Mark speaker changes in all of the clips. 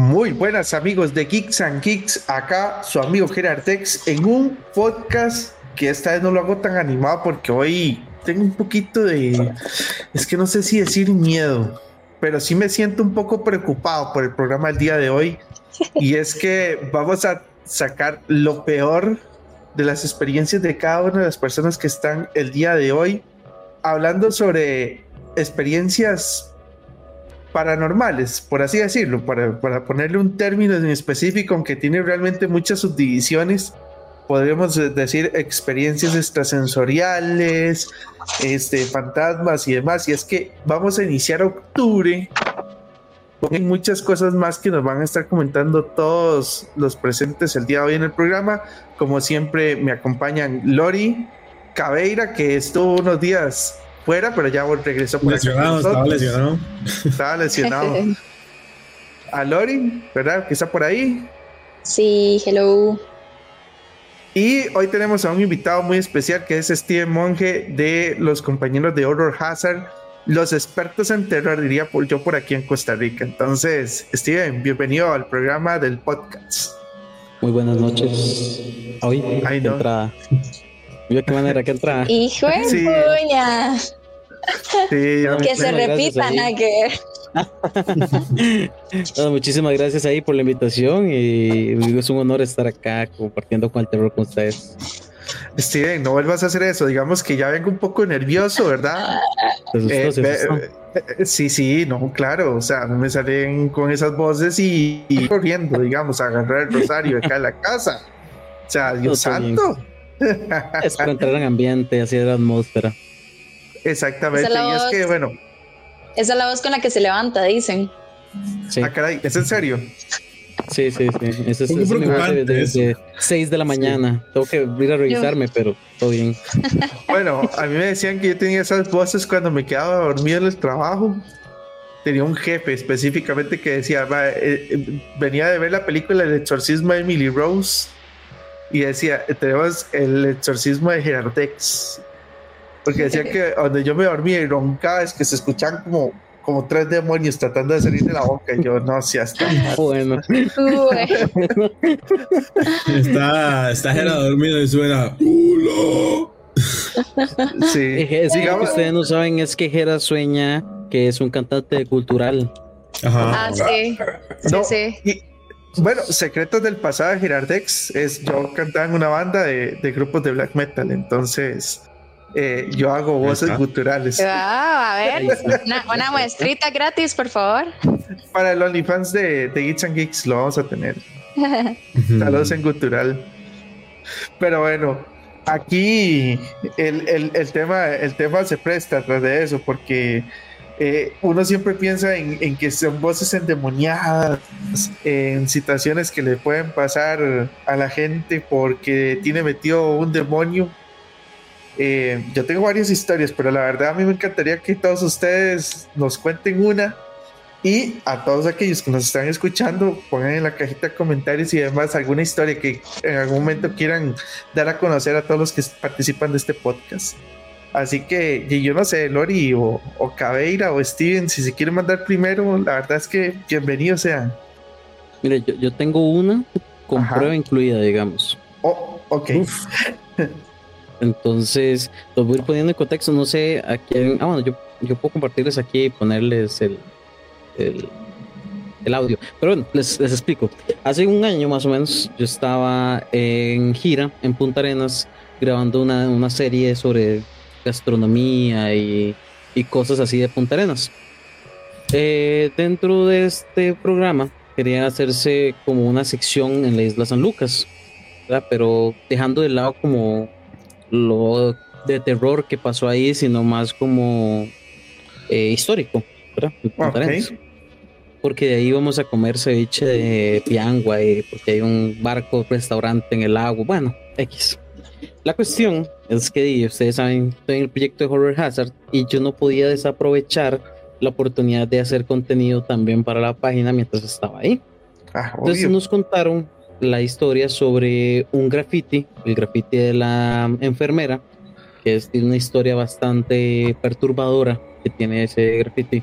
Speaker 1: Muy buenas amigos de Geeks and Geeks, acá su amigo Gerardex en un podcast que esta vez no lo hago tan animado porque hoy tengo un poquito de, es que no sé si decir miedo, pero sí me siento un poco preocupado por el programa del día de hoy. Y es que vamos a sacar lo peor de las experiencias de cada una de las personas que están el día de hoy hablando sobre experiencias paranormales, por así decirlo, para, para, ponerle un término en específico, aunque tiene realmente muchas subdivisiones, podríamos decir experiencias extrasensoriales, este, fantasmas y demás. Y es que vamos a iniciar octubre con muchas cosas más que nos van a estar comentando todos los presentes el día de hoy en el programa. Como siempre, me acompañan Lori Cabeira, que estuvo unos días fuera, pero ya regresó por
Speaker 2: lesionado, Estaba lesionado.
Speaker 1: Estaba lesionado. A Lori, ¿verdad? Que está por ahí.
Speaker 3: Sí, hello.
Speaker 1: Y hoy tenemos a un invitado muy especial que es Steven Monge de los compañeros de Horror Hazard, los expertos en terror, diría yo por aquí en Costa Rica. Entonces, Steven, bienvenido al programa del podcast.
Speaker 4: Muy buenas noches. Hoy Ay, no. entrada. ¿Vio qué manera que entra?
Speaker 3: Hijo de sí. que se repitan a que
Speaker 4: muchísimas gracias ahí por la invitación y es un honor estar acá compartiendo con el terror con ustedes.
Speaker 1: Steven, no vuelvas a hacer eso. Digamos que ya vengo un poco nervioso, ¿verdad? Eh, eh, sí, sí, no, claro. O sea, me salen con esas voces y, corriendo, digamos, a agarrar el rosario acá en la casa. O sea, Dios santo.
Speaker 4: Es para entrar en ambiente, así de la atmósfera.
Speaker 1: Exactamente. y es que, bueno.
Speaker 3: Esa es la voz con la que se levanta, dicen.
Speaker 1: Sí. Ah, caray, ¿es en serio?
Speaker 4: Sí, sí, sí. Eso es, es desde 6 de la mañana. Tengo que ir a revisarme, pero todo bien.
Speaker 1: Bueno, a mí me decían que yo tenía esas voces cuando me quedaba dormido en el trabajo. Tenía un jefe específicamente que decía, eh, eh, venía de ver la película El exorcismo de Emily Rose y decía, tenemos el exorcismo de Gerardex. Porque decía que donde yo me dormía y roncaba es que se escuchan como, como tres demonios tratando de salir de la boca. Y yo, no, si hasta.
Speaker 4: Bueno.
Speaker 2: está, está Gerardo dormido y suena.
Speaker 4: Sí. Es que ustedes no saben es que Gera sueña que es un cantante cultural.
Speaker 3: Ajá. Ah, sí. Sí, sí.
Speaker 1: Bueno, Secretos del pasado de Girardex es yo cantaba en una banda de, grupos de black metal, entonces eh, yo hago voces culturales.
Speaker 3: a ver, una, muestrita gratis, por favor.
Speaker 1: Para el OnlyFans de, de Geeks and Geeks lo vamos a tener. Saludos en cultural. Pero bueno, aquí el, el, tema, el tema se presta atrás de eso, porque eh, uno siempre piensa en, que son voces endemoniadas, en situaciones que le pueden pasar a la gente porque tiene metido un demonio. Eh, yo tengo varias historias, pero la verdad a mí me encantaría que todos ustedes nos cuenten una y a todos aquellos que nos están escuchando pongan en la cajita de comentarios y demás alguna historia que en algún momento quieran dar a conocer a todos los que participan de este podcast. Así que yo no sé, Lori o, o Cabeira o Steven, si se quieren mandar primero, la verdad es que bienvenidos sean.
Speaker 4: Mire, yo, tengo una con prueba incluida, digamos.
Speaker 1: Oh, ok.
Speaker 4: Entonces, los voy a ir poniendo en contexto. No sé a quién. Ah, bueno, yo, yo puedo compartirles aquí y ponerles el, el, audio. Pero bueno, les, les explico. Hace un año más o menos, yo estaba en gira en Punta Arenas grabando una, una serie sobre gastronomía y, cosas así de Punta Arenas. Eh, dentro de este programa quería hacerse como una sección en la isla San Lucas, pero dejando de lado como lo de terror que pasó ahí, sino más como eh, histórico, Porque de ahí vamos a comer ceviche de piangua, porque hay un barco, restaurante en el agua, bueno, X. La cuestión es que ustedes saben, estoy en el proyecto de Horror Hazard y yo no podía desaprovechar la oportunidad de hacer contenido también para la página mientras estaba ahí. Ah, Entonces nos contaron la historia sobre un graffiti, el graffiti de la enfermera, que es una historia bastante perturbadora que tiene ese graffiti.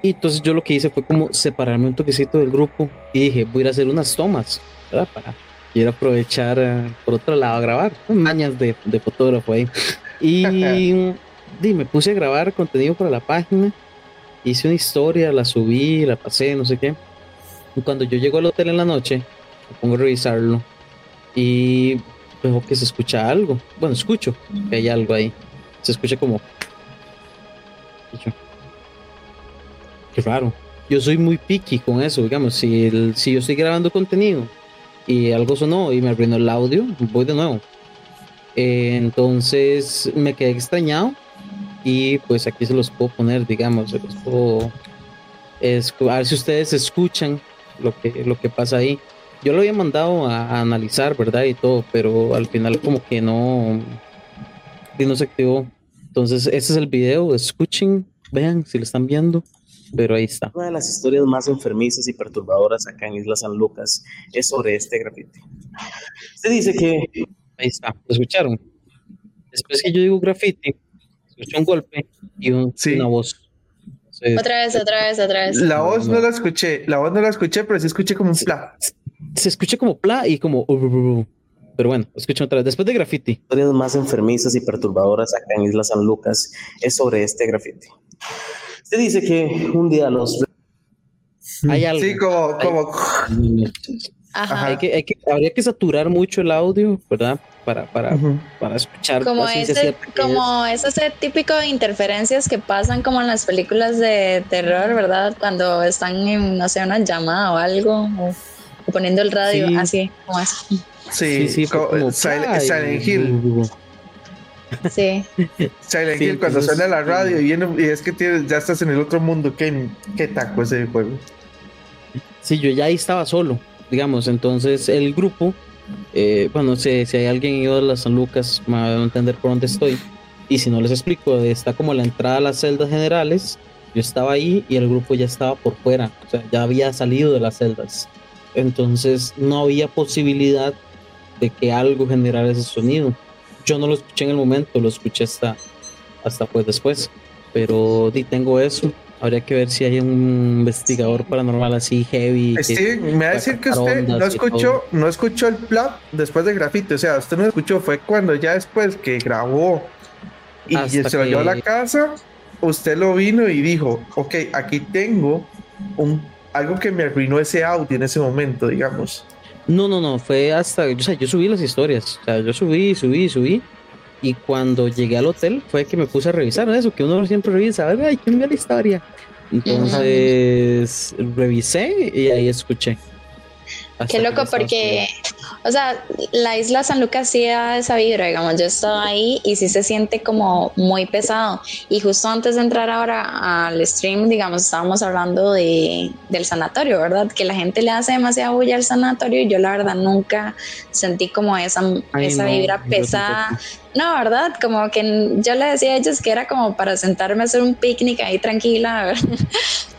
Speaker 4: Y entonces yo lo que hice fue como separarme un toquecito del grupo y dije, voy a ir a hacer unas tomas, ¿verdad? Para a aprovechar eh, por otro lado a grabar, mañas de, de fotógrafo ahí. Y, y me puse a grabar contenido para la página, hice una historia, la subí, la pasé, no sé qué. Y cuando yo llego al hotel en la noche, me pongo a revisarlo y veo que se escucha algo. Bueno, escucho que hay algo ahí. Se escucha como... Yo, Qué raro. Yo soy muy picky con eso, digamos. Si, el- si yo estoy grabando contenido y algo sonó y me arruinó el audio, voy de nuevo. Eh, entonces me quedé extrañado y pues aquí se los puedo poner, digamos, se los puedo es- a ver si ustedes escuchan lo que, lo que pasa ahí. Yo lo había mandado a, a analizar, ¿verdad? Y todo, pero al final como que no, y no se activó. Entonces, ese es el video, escuchen, vean si lo están viendo, pero ahí está.
Speaker 5: Una de las historias más enfermizas y perturbadoras acá en Isla San Lucas es sobre este grafiti. Se dice que
Speaker 4: Ahí está, ¿lo escucharon? Después que yo digo graffiti, escuché un golpe y un-
Speaker 1: Sí.
Speaker 4: una voz. Entonces,
Speaker 3: Otra vez, otra vez, otra vez.
Speaker 1: La voz no la escuché, la voz no la escuché, pero sí escuché como un pla.
Speaker 4: se escucha como pla y como... uh, uh, uh, uh. Pero bueno, escuchen otra vez. Después de graffiti.
Speaker 5: historias más enfermizas y perturbadoras acá en Isla San Lucas es sobre este grafiti. Se dice que un día los
Speaker 4: Hay algo.
Speaker 1: Sí, como, como.
Speaker 3: Ajá.
Speaker 4: Hay que, hay que, habría que saturar mucho el audio, ¿verdad? Para, para, para escuchar.
Speaker 3: Como ese, como es ese típico de interferencias que pasan como en las películas de terror, ¿verdad? Cuando están en, no sé, una llamada o algo, o, o poniendo el radio,
Speaker 4: Sí.
Speaker 3: así, como así.
Speaker 1: Sí,
Speaker 4: Sí, sí, como
Speaker 1: Silent Hill.
Speaker 3: Sí.
Speaker 1: Silent
Speaker 4: Sí,
Speaker 1: Hill, cuando
Speaker 4: entonces-
Speaker 1: suena la radio y, viene- y es que tienes, ya estás en el otro mundo. ¿Qué, qué taco ese juego?
Speaker 4: Sí, yo ya ahí estaba solo, digamos. Entonces el grupo, eh, bueno, si, si hay alguien ido a las San Lucas, me va a entender por dónde estoy. Y si no les explico, está como la entrada a las celdas generales. Yo estaba ahí y el grupo ya estaba por fuera, o sea, ya había salido de las celdas. Entonces no había posibilidad de que algo generara ese sonido. Yo no lo escuché en el momento, lo escuché hasta, hasta pues después. Pero di, tengo eso. Habría que ver si hay un investigador paranormal así heavy. que-
Speaker 1: Steven, me va a decir que usted no escuchó, no escuchó el plap después de Graffiti. O sea, usted no escuchó, fue cuando ya después que grabó y
Speaker 4: Hasta
Speaker 1: se lo llevó a la casa, usted lo vino y dijo, ok, aquí tengo un, algo que me arruinó ese audio en ese momento, digamos.
Speaker 4: No, no, no, fue hasta, o sea, yo subí las historias, o sea, yo subí, subí, subí, y cuando llegué al hotel fue que me puse a revisar eso, que uno siempre revisa, a ver, ay, ¿quién vio la historia? Entonces, revisé y ahí escuché.
Speaker 3: Qué loco porque, o sea, la isla San Lucas sí da esa vibra, digamos, yo estaba ahí y sí se siente como muy pesado. Y justo antes de entrar ahora al stream, digamos, estábamos hablando de, del sanatorio, ¿verdad? Que la gente le hace demasiada bulla al sanatorio y yo la verdad nunca sentí como esa,
Speaker 4: Ay,
Speaker 3: esa
Speaker 4: no,
Speaker 3: vibra pesada. No, ¿verdad? Como que yo le decía a ellos que era como para sentarme a hacer un picnic ahí tranquila, ¿verdad?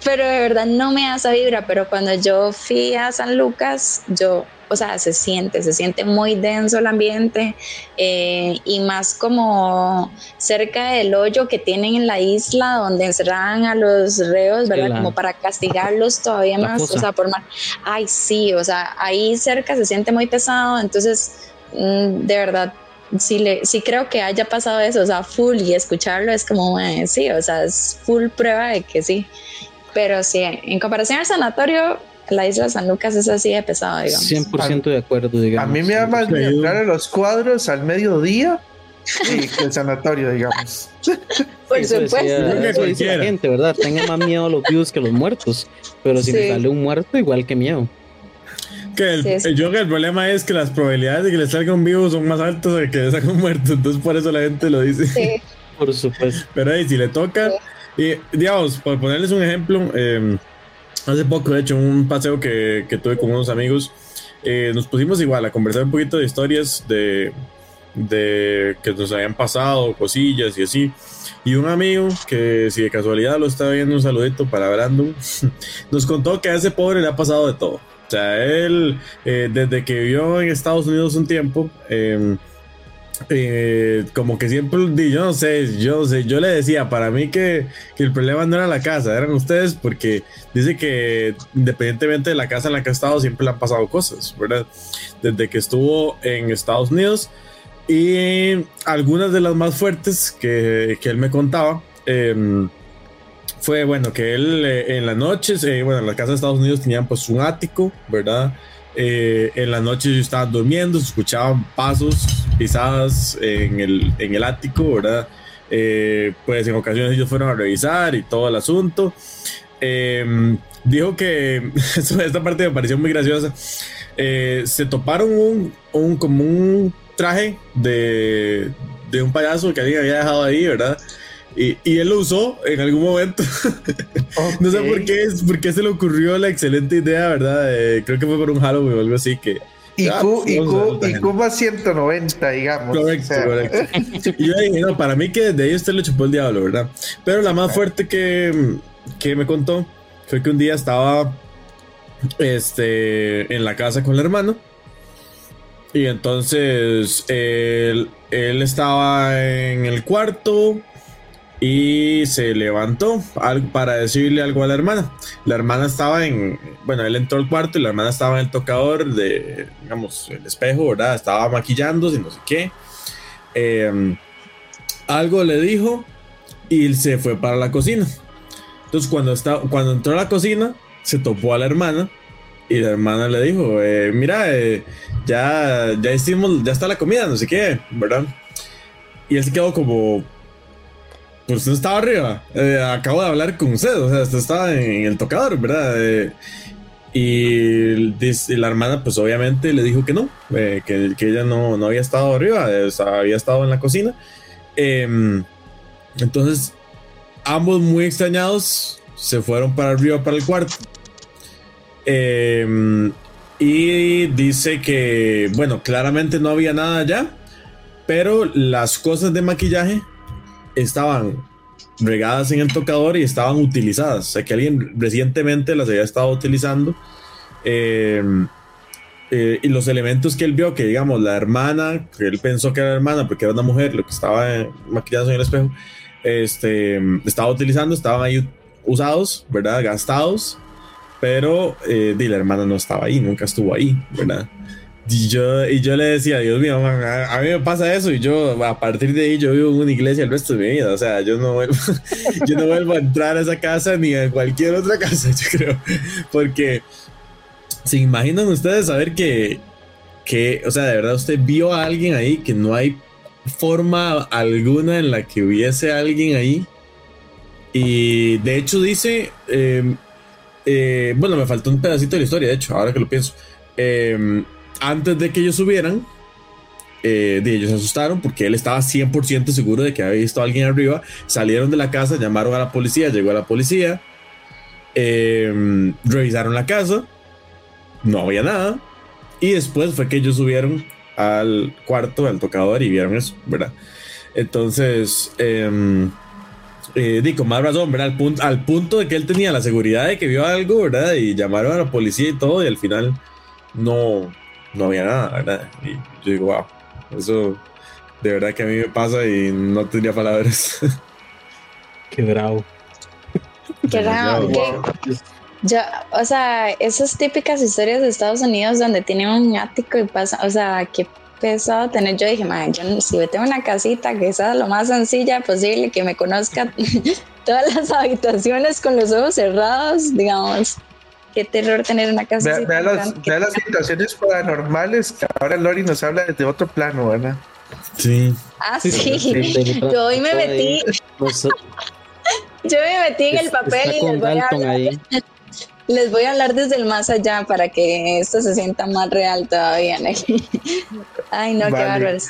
Speaker 3: pero de verdad no me da esa vibra, pero cuando yo fui a San Lucas, yo, o sea, se siente, se siente muy denso el ambiente eh, y más como cerca del hoyo que tienen en la isla donde encerraban a los reos, ¿verdad?
Speaker 4: la-
Speaker 3: como para castigarlos todavía más, o sea, por más, ay, sí, o sea, ahí cerca se siente muy pesado, entonces, mm, de verdad, sí, le, sí creo que haya pasado eso, o sea, full y escucharlo es como, eh, sí, o sea, es full prueba de que sí. Pero sí, en comparación al sanatorio, la isla San Lucas es así de pesado, digamos.
Speaker 4: 100% de acuerdo, digamos.
Speaker 1: A mí me da más miedo entrar a los cuadros al mediodía que que el sanatorio, digamos.
Speaker 3: Por
Speaker 4: Eso decía-
Speaker 3: supuesto.
Speaker 2: Que
Speaker 4: eso dice la gente, ¿verdad? Tenga más miedo a los vivos que a los muertos. Pero si le
Speaker 3: Sí.
Speaker 4: sale un muerto, igual que miedo.
Speaker 2: Que el,
Speaker 3: Sí, sí.
Speaker 2: yo creo que el problema es que las probabilidades de que le salga un vivo son más altas de que le salga un muerto. Entonces, por eso la gente lo dice.
Speaker 3: Sí,
Speaker 4: Por supuesto.
Speaker 2: Pero ahí, si le toca, y digamos, por ponerles un ejemplo, eh, hace poco, de hecho, un paseo que, que tuve con unos amigos, eh, nos pusimos igual a conversar un poquito de historias de, de que nos habían pasado, cosillas y así. Y un amigo que, si de casualidad lo estaba viendo, un saludito para Brandon, nos contó que a ese pobre le ha pasado de todo. O sea, él, eh, desde que vivió en Estados Unidos un tiempo, eh, eh, como que siempre, yo no sé, yo no sé, yo le decía, para mí que, el problema no era la casa, eran ustedes, porque dice que independientemente de la casa en la que ha estado, siempre le han pasado cosas, ¿verdad? Desde que estuvo en Estados Unidos y algunas de las más fuertes que, que él me contaba. Eh, fue bueno que él eh, en las noches, eh, bueno, en la casa de Estados Unidos tenían pues un ático, ¿verdad? Eh, en la noche yo estaba durmiendo, se escuchaban pasos, pisadas en el, en el ático, ¿verdad? pues en ocasiones ellos fueron a revisar y todo el asunto. Em, dijo que esta parte me pareció muy graciosa. se toparon un, un, un traje de, de un payaso que alguien había dejado ahí, ¿verdad? Y, y, él lo usó en algún momento. Okay. no sé por qué, por qué se le ocurrió la excelente idea, ¿verdad? Eh, creo que fue por un Halloween o algo así que...
Speaker 1: Y ah, Cuba 190, digamos.
Speaker 2: Correcto, o sea. correcto. y yo dije, no, para mí que desde ahí usted le chupó el diablo, ¿verdad? Pero la más fuerte que, que me contó fue que un día estaba este, en la casa con el hermano. Y entonces él, él estaba en el cuarto y se levantó para decirle algo a la hermana. La hermana estaba en, bueno, él entró al cuarto y la hermana estaba en el tocador de, digamos, el espejo, ¿verdad? Estaba maquillándose, no sé qué. Eh, algo le dijo y se fue para la cocina. Entonces cuando, está, cuando entró a la cocina, se topó a la hermana y la hermana le dijo, eh, mira, eh, ya, ya hicimos, ya está la comida, no sé qué, ¿verdad? Y él se quedó como, pues usted estaba arriba. Eh, acabo de hablar con usted, o sea, usted estaba en el tocador, ¿verdad? Eh, y, la hermana, pues obviamente le dijo que no, eh, que, que, ella no, no, había estado arriba, había estado en la cocina. Em, entonces, ambos muy extrañados se fueron para arriba, para el cuarto. Em, y dice que, bueno, claramente no había nada allá, pero las cosas de maquillaje estaban regadas en el tocador y estaban utilizadas. O sea, que alguien recientemente las había estado utilizando. Eh, eh, y los elementos que él vio, que digamos, la hermana, que él pensó que era hermana porque era una mujer, lo que estaba eh, maquillando en el espejo, este, estaba utilizando, estaban ahí usados, ¿verdad? Gastados, pero la hermana no estaba ahí, nunca estuvo ahí, ¿verdad? Y yo, y yo le decía, Dios mío, a, mí me pasa eso y yo a partir de ahí yo vivo en una iglesia el resto de mi vida. O sea, yo no vuelvo, yo no vuelvo a entrar a esa casa ni a cualquier otra casa, yo creo. Porque se imaginan ustedes saber que, que, o sea, de verdad usted vio a alguien ahí que no hay forma alguna en la que hubiese alguien ahí. Y de hecho dice, eh, eh, bueno, me faltó un pedacito de la historia, de hecho, ahora que lo pienso. Eh, antes de que ellos subieran, eh, ellos se asustaron porque él estaba 100% seguro de que había visto a alguien arriba. Salieron de la casa, llamaron a la policía, llegó a la policía, eh, revisaron la casa, no había nada. Y después fue que ellos subieron al cuarto, al tocador y vieron eso, ¿verdad? Entonces, eh, eh, con más razón, ¿verdad? Al punto, al punto de que él tenía la seguridad de que vio algo, ¿verdad? Y llamaron a la policía y todo, y al final no, no había nada, ¿verdad? Y yo digo, wow, eso de verdad que a mí me pasa y no tendría palabras.
Speaker 4: Qué bravo.
Speaker 3: Qué bravo. Yo, o sea, esas típicas historias de Estados Unidos donde tienen un ático y pasa, o sea, qué pesado tener. Yo dije, man, yo, si yo tengo una casita que sea lo más sencilla posible, que me conozca todas las habitaciones con los ojos cerrados, digamos, qué terror tener una casa.
Speaker 1: Vea, vea las, vea las situaciones paranormales que ahora Lori nos habla desde otro plano, ¿verdad?
Speaker 2: Sí.
Speaker 3: Ah, sí. Yo hoy me metí. Yo me metí en el papel y les voy, a hablar, les voy a hablar desde el más allá para que esto se sienta más real todavía. Ay, no, vale. qué bárbaros.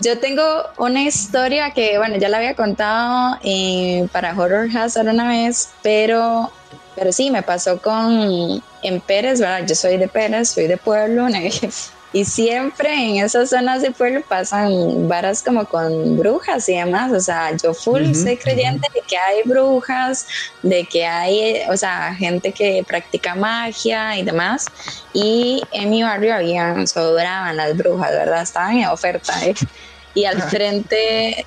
Speaker 3: Yo tengo una historia que, bueno, ya la había contado eh, para Horror Hazard una vez, pero pero sí, me pasó con en Pérez, ¿verdad? Yo soy de Pérez, soy de pueblo, y siempre en esas zonas de pueblo pasan varas como con brujas y demás. O sea, yo full uh -huh, soy creyente uh -huh. de que hay brujas, de que hay, o sea, gente que practica magia y demás. Y en mi barrio habían, sobraban las brujas, ¿verdad? Estaban en oferta. ¿eh? Y al frente,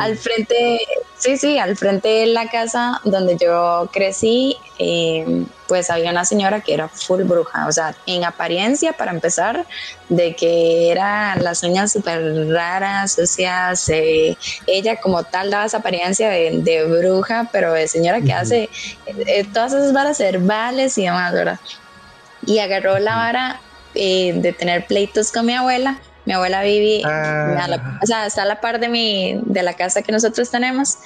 Speaker 3: al frente, sí, sí, al frente de la casa donde yo crecí, eh, pues había una señora que era full bruja, o sea, en apariencia, para empezar, de que era las uñas súper raras, sucias, eh, ella como tal daba esa apariencia de, bruja, pero de señora que hace eh, todas esas varas herbales y demás, ¿verdad? Y agarró la vara de tener pleitos con mi abuela mi abuela vive, ah. o sea, está a la par de mi, de la casa que nosotros tenemos.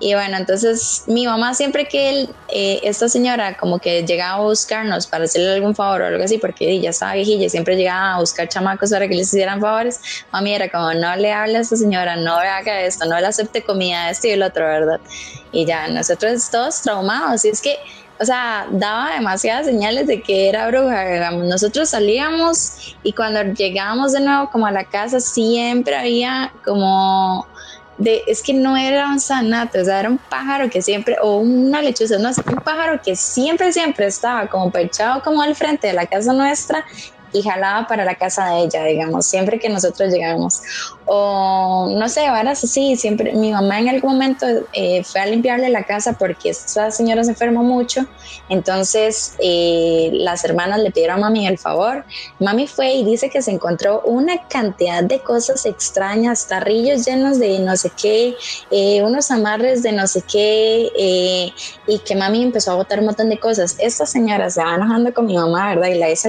Speaker 3: Y bueno, entonces mi mamá siempre que él, eh, esta señora como que llegaba a buscarnos para hacerle algún favor o algo así, porque ella estaba viejilla, siempre llegaba a buscar chamacos para que les hicieran favores, mami era como, no le hable a esta señora, no haga esto, no le acepte comida, esto y el otro, ¿verdad? Y ya, nosotros todos traumados. Y es que o sea, daba demasiadas señales de que era bruja. Nosotros salíamos y cuando llegábamos de nuevo como a la casa siempre había como de, es que no era un sanate, o sea, era un pájaro que siempre, o una lechuza, no un pájaro que siempre, siempre estaba como perchado como al frente de la casa nuestra y jalaba para la casa de ella, digamos, siempre que nosotros llegábamos. O no sé, varas así, siempre, mi mamá en algún momento eh, fue a limpiarle la casa porque esta señora se enfermó mucho, entonces eh, las hermanas le pidieron a mami el favor. Mami fue y dice que se encontró una cantidad de cosas extrañas, tarrillos llenos de no sé qué, eh, unos amarres de no sé qué, y que mami empezó a botar un montón de cosas. Esta señora se va enojando con mi mamá, ¿verdad? Y la hizo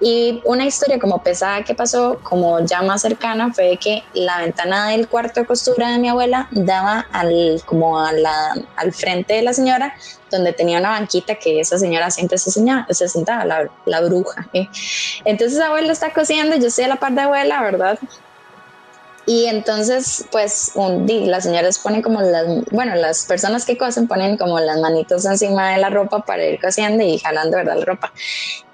Speaker 3: y una historia como pesada que pasó, como ya más cercana, fue que la ventana del cuarto de costura de mi abuela daba al, como a la, al frente de la señora, donde tenía una banquita que esa señora siempre se, se sentaba, la, la bruja. ¿eh? Entonces abuela está cosiendo, yo estoy a la par de abuela, ¿verdad? Y entonces, pues, un, las señoras ponen como las, bueno, las personas que cosen ponen como las manitos encima de la ropa para ir cosiendo y jalando, ¿verdad? La ropa.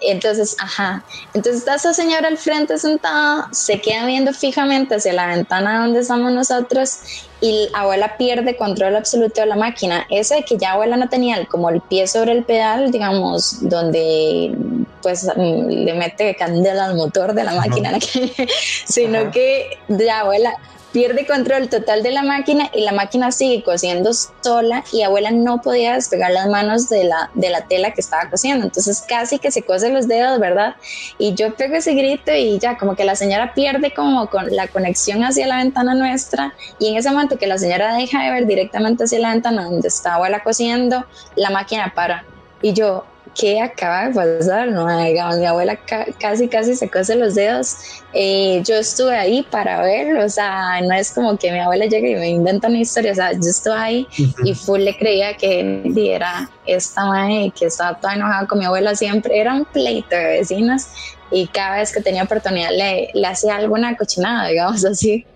Speaker 3: Entonces, ajá. Entonces está esa señora al frente sentada, se queda viendo fijamente hacia la ventana donde estamos nosotros y abuela pierde control absoluto de la máquina. Ese que ya abuela no tenía como el pie sobre el pedal, digamos, donde pues mm, le mete candela al motor de la máquina, sino que ya abuela pierde control total de la máquina y la máquina sigue cosiendo sola y abuela no podía despegar las manos de la, de la tela que estaba cosiendo. Entonces casi que se cose los dedos, ¿verdad? Y yo pego ese grito y ya como que la señora pierde como con la conexión hacia la ventana nuestra y en ese momento que la señora deja de ver directamente hacia la ventana donde está abuela cosiendo, la máquina para. Y yo, ¿qué acaba de pasar? No, digamos, mi abuela casi, casi se cose los dedos. Eh, yo estuve ahí para verlo, o sea, no es como que mi abuela llegue y me inventa una historia, o sea, yo estuve ahí y full le creía que era esta madre que estaba toda enojada con mi abuela siempre, era un pleito de vecinas y cada vez que tenía oportunidad le, le hacía alguna cochinada, digamos así.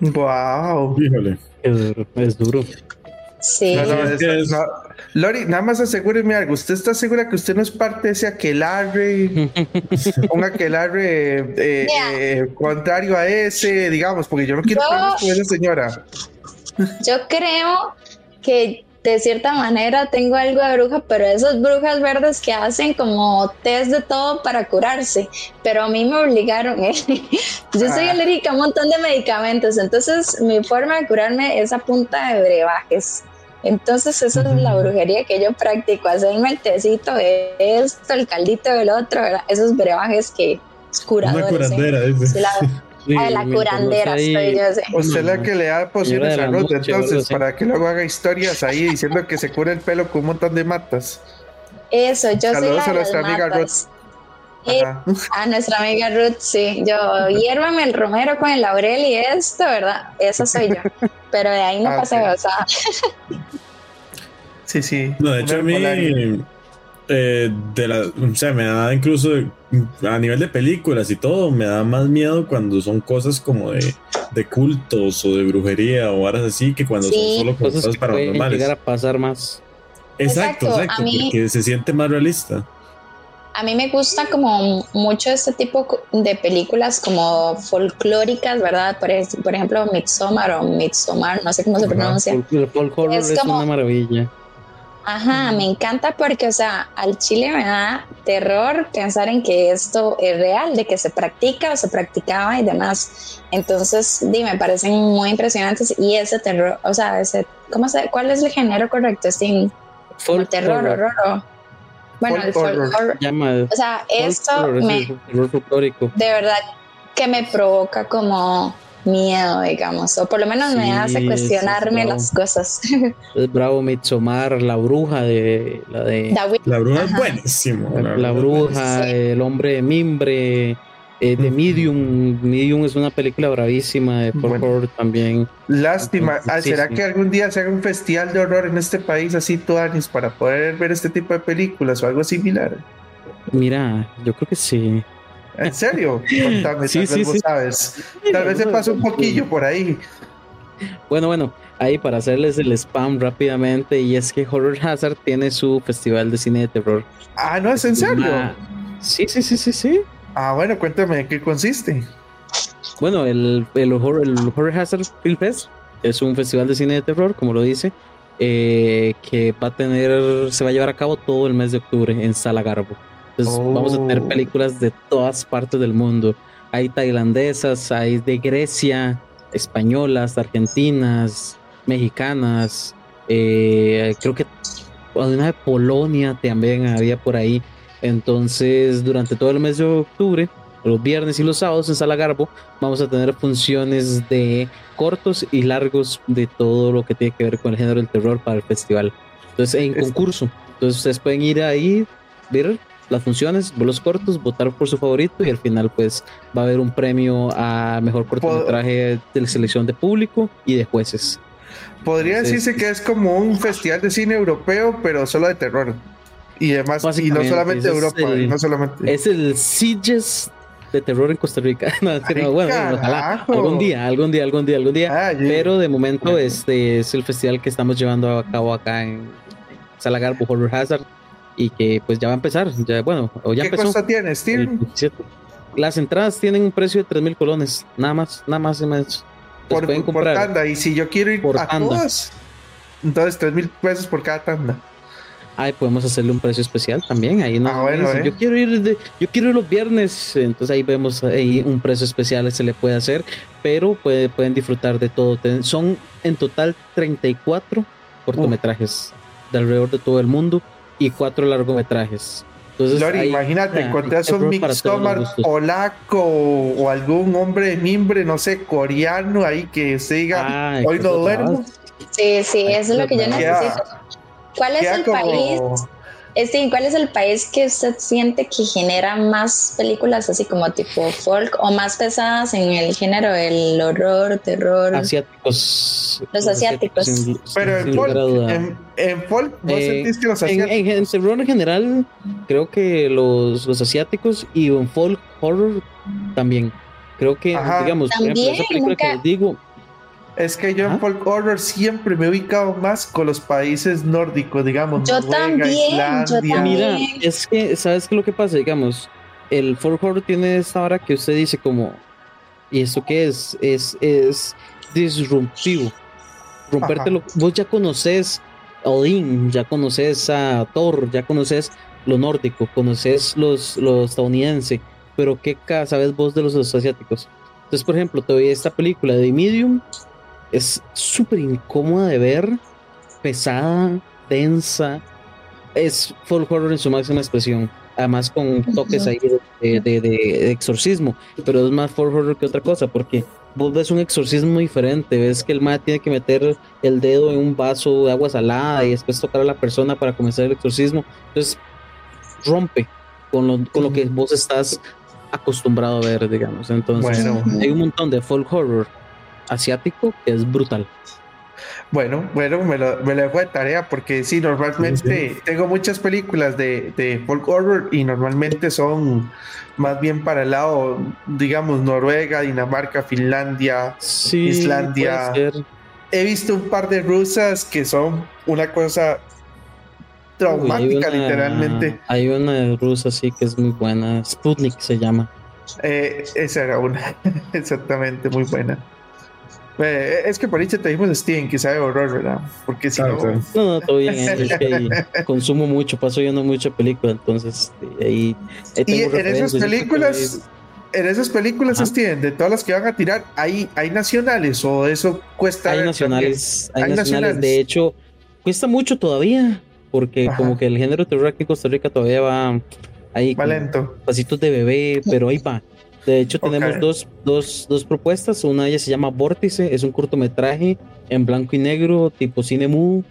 Speaker 1: Wow.
Speaker 2: Híjole.
Speaker 4: Es duro.
Speaker 3: Sí.
Speaker 1: Lori, nada más asegúreme algo. ¿Usted está segura que usted no es parte de ese aquelarre? un aquelarre eh, eh, contrario a ese, digamos, porque yo no quiero con esa señora.
Speaker 3: Yo creo que de cierta manera tengo algo de bruja, pero esas brujas verdes que hacen como test de todo para curarse, pero a mí me obligaron. ¿eh? Yo soy ah. alérgica a un montón de medicamentos, entonces mi forma de curarme es a punta de brebajes. Entonces esa es la brujería que yo practico, hacerme el tecito de esto, el caldito del otro, esos brebajes que es curadores.
Speaker 2: Una curandera, ¿eh?
Speaker 3: la, la curandera estoy yo. Sé.
Speaker 1: Usted es la que le da pociones a Ruth, entonces, para que luego haga historias ahí diciendo que se cura el pelo con un montón de matas.
Speaker 3: Eso, yo soy la
Speaker 1: a nuestra amiga Ruth.
Speaker 3: A nuestra amiga Ruth, sí. Yo, hiérvame el romero con el laurel y esto, ¿verdad? Eso soy yo. Pero de ahí no ah, pasé, o sea.
Speaker 1: sí, sí.
Speaker 2: No, de hecho, a mí. Eh, de la, o sea, me da incluso a nivel de películas y todo, me da más miedo cuando son cosas como de, de cultos o de brujería o horas así que cuando son solo cosas, cosas paranormales.
Speaker 4: llegar a pasar más.
Speaker 2: Exacto, exacto, porque se siente más realista
Speaker 3: a mí me gusta como mucho este tipo de películas como folclóricas, ¿verdad? Por, por ejemplo, Midsommar o Midsommar, no sé cómo se pronuncia.
Speaker 4: El folclore es, una maravilla.
Speaker 3: Ajá, me encanta porque, o sea, al chile me da terror pensar en que esto es real, de que se practica o se practicaba y demás. Entonces, dime, me parecen muy impresionantes y ese terror, o sea, ese, ¿cómo se, ¿cuál es el género correcto?
Speaker 4: Folk
Speaker 3: terror,
Speaker 4: horror.
Speaker 3: horror, Bueno,
Speaker 1: Folk
Speaker 3: el folk
Speaker 1: horror.
Speaker 3: horror.
Speaker 4: Llama
Speaker 3: O sea, esto me, de verdad que me provoca como miedo, digamos, o por lo menos me hace cuestionarme las cosas.
Speaker 4: Es bravo Midsommar, la bruja de la de
Speaker 2: La bruja es buenísimo.
Speaker 4: la, la bruja,
Speaker 3: Sí.
Speaker 4: el hombre de mimbre, eh, de
Speaker 1: Ujú.
Speaker 4: Medium. Medium es una película bravísima de
Speaker 1: Bueno.
Speaker 4: horror también.
Speaker 1: Lástima. Ah, ¿Será que algún día se haga un festival de horror en este país así, Tuanis, para poder ver este tipo de películas o algo similar?
Speaker 4: Mira, yo creo que sí.
Speaker 1: ¿En serio? Contame,
Speaker 4: Sí,
Speaker 1: tal
Speaker 4: sí,
Speaker 1: vez vos sabes. Tal vez se pasa un poquillo por ahí.
Speaker 4: Bueno, bueno, ahí para hacerles el spam rápidamente, y es que Horror Hazard tiene su festival de cine de terror.
Speaker 1: Ah, no, ¿es en serio?
Speaker 4: Sí, sí, sí, sí, sí.
Speaker 1: Ah, bueno, cuéntame, ¿en qué consiste?
Speaker 4: Bueno, el, el, horror, el Horror Hazard Film Fest es un festival de cine de terror, como lo dice, eh, que va a tener, se va a llevar a cabo todo el mes de octubre en Sala Garbo. Entonces
Speaker 1: Oh.
Speaker 4: vamos a tener películas de todas partes del mundo. Hay tailandesas, hay de Grecia, españolas, argentinas, mexicanas, eh, creo que una de Polonia también había por ahí. Entonces, durante todo el mes de octubre, los viernes y los sábados en Sala Garbo, vamos a tener funciones de cortos y largos de todo lo que tiene que ver con el género del terror para el festival. Entonces, en concurso. Entonces, ustedes pueden ir ahí, ver las funciones, ver los cortos, votar por su favorito y al final, pues, va a haber un premio a mejor cortometraje de selección de público y de jueces.
Speaker 1: Podría decirse que es como un festival de cine europeo, pero solo de terror. Y además, y no solamente Europa,
Speaker 4: el-
Speaker 1: y no solamente.
Speaker 4: Es el Sitges de terror en Costa Rica. No, es que no, bueno, ojalá. Algún día, algún día, algún día, algún día.
Speaker 1: Ah,
Speaker 4: Pero de momento este es el festival que estamos llevando a cabo acá en Sala Garbo Horror Hazard y que pues ya va a empezar, ya bueno, o ya
Speaker 1: ¿Qué
Speaker 4: empezó.
Speaker 1: costa tiene, Steve?
Speaker 4: 17. Las entradas tienen un precio de 3 mil colones, nada más, nada más. Las
Speaker 1: Por,
Speaker 4: pueden
Speaker 1: por
Speaker 4: comprar.
Speaker 1: tanda. Y si yo quiero ir
Speaker 4: Por
Speaker 1: a
Speaker 4: tanda.
Speaker 1: todas, entonces tres mil pesos por cada tanda.
Speaker 4: Ay, podemos hacerle un precio especial también. Ahí no
Speaker 1: Ah, bueno, eh.
Speaker 4: yo quiero ir de- yo quiero ir los viernes, entonces ahí vemos ahí un precio especial se le puede hacer, pero puede- pueden disfrutar de todo. Ten- Son en total 34 cortometrajes de alrededor de todo el mundo y cuatro largometrajes. Entonces,
Speaker 1: Lori,
Speaker 4: ahí-
Speaker 1: imagínate,
Speaker 4: ah,
Speaker 1: encontrás un
Speaker 4: gustos.
Speaker 1: polaco o algún hombre de mimbre, no sé, coreano ahí que se diga,
Speaker 4: Ay,
Speaker 1: hoy no duermo.
Speaker 3: sí, sí, eso es lo que yo necesito. ¿Cuál es el
Speaker 1: como-
Speaker 3: país? Este, ¿cuál es el país que usted siente que genera más películas así como tipo folk o más pesadas en el género del horror, terror?
Speaker 4: Asiáticos.
Speaker 3: Los asiáticos.
Speaker 1: Pero
Speaker 4: sin
Speaker 1: en folk, en, en folk, ¿vos
Speaker 4: Eh,
Speaker 1: sentís que los asiáticos?
Speaker 4: en, en terror en general, creo que los, los asiáticos y en folk horror también. Creo que,
Speaker 1: Ajá.
Speaker 4: digamos, por ejemplo, esa
Speaker 3: También,
Speaker 4: película que les digo,
Speaker 1: Es que yo en folk horror siempre me he ubicado más con los países nórdicos, digamos.
Speaker 3: Yo
Speaker 1: Noruega,
Speaker 3: también, yo
Speaker 1: Islandia.
Speaker 3: también.
Speaker 4: mira, es que, ¿sabes qué lo que pasa? Digamos, el folk horror tiene esta hora que usted dice como, ¿y esto qué es? Es, es disruptivo. Romperte
Speaker 1: Ajá.
Speaker 4: lo vos ya conoces a Odín, ya conoces a Thor, ya conoces lo nórdico, conoces los, lo estadounidense, pero ¿qué sabes vos de los, los asiáticos? Entonces, por ejemplo, te veía esta película de Medium, es súper incómoda de ver, pesada, densa, es folk horror en su máxima expresión, además con toques ahí de, de- de- de exorcismo, pero es más folk horror que otra cosa, porque vos ves un exorcismo diferente, ves que el ma tiene que meter el dedo en un vaso de agua salada y después tocar a la persona para comenzar el exorcismo, entonces rompe con lo, con lo que vos estás acostumbrado a ver, digamos, entonces
Speaker 1: Bueno,
Speaker 4: hay un montón de folk horror asiático que es brutal.
Speaker 1: bueno, bueno, me lo, me lo dejo de tarea porque sí, normalmente tengo muchas películas de, de folk horror y normalmente son más bien para el lado, digamos, Noruega, Dinamarca, Finlandia.
Speaker 4: Sí,
Speaker 1: Islandia. He visto un par de rusas que son una cosa
Speaker 4: Uy, hay
Speaker 1: traumática,
Speaker 4: una-
Speaker 1: literalmente.
Speaker 4: Hay una rusa, sí, que es muy buena. Sputnik se llama.
Speaker 1: Eh, esa era una, exactamente, muy buena. Eh, es que por ahí te dijimos Steven, que sabe horror, ¿verdad? Porque si
Speaker 2: Claro,
Speaker 1: no.
Speaker 2: claro.
Speaker 4: No, no, todo bien. Es que ahí consumo mucho, paso viendo mucha película, entonces este, ahí, ahí
Speaker 1: Y en esas películas, en esas películas,
Speaker 4: Ajá.
Speaker 1: Steven, de todas las que van a tirar, ¿hay, hay nacionales o eso cuesta?
Speaker 4: Hay nacionales, hay,
Speaker 1: Hay
Speaker 4: nacionales.
Speaker 1: nacionales.
Speaker 4: De hecho, cuesta mucho todavía, porque
Speaker 1: Ajá.
Speaker 4: como que el género terror aquí en Costa Rica todavía va ahí?
Speaker 1: Va lento.
Speaker 4: pasitos de bebé, pero ahí va. De hecho, tenemos dos, dos, dos propuestas. Una de ellas se llama Vórtice, es un cortometraje en blanco y negro, tipo cine mudo.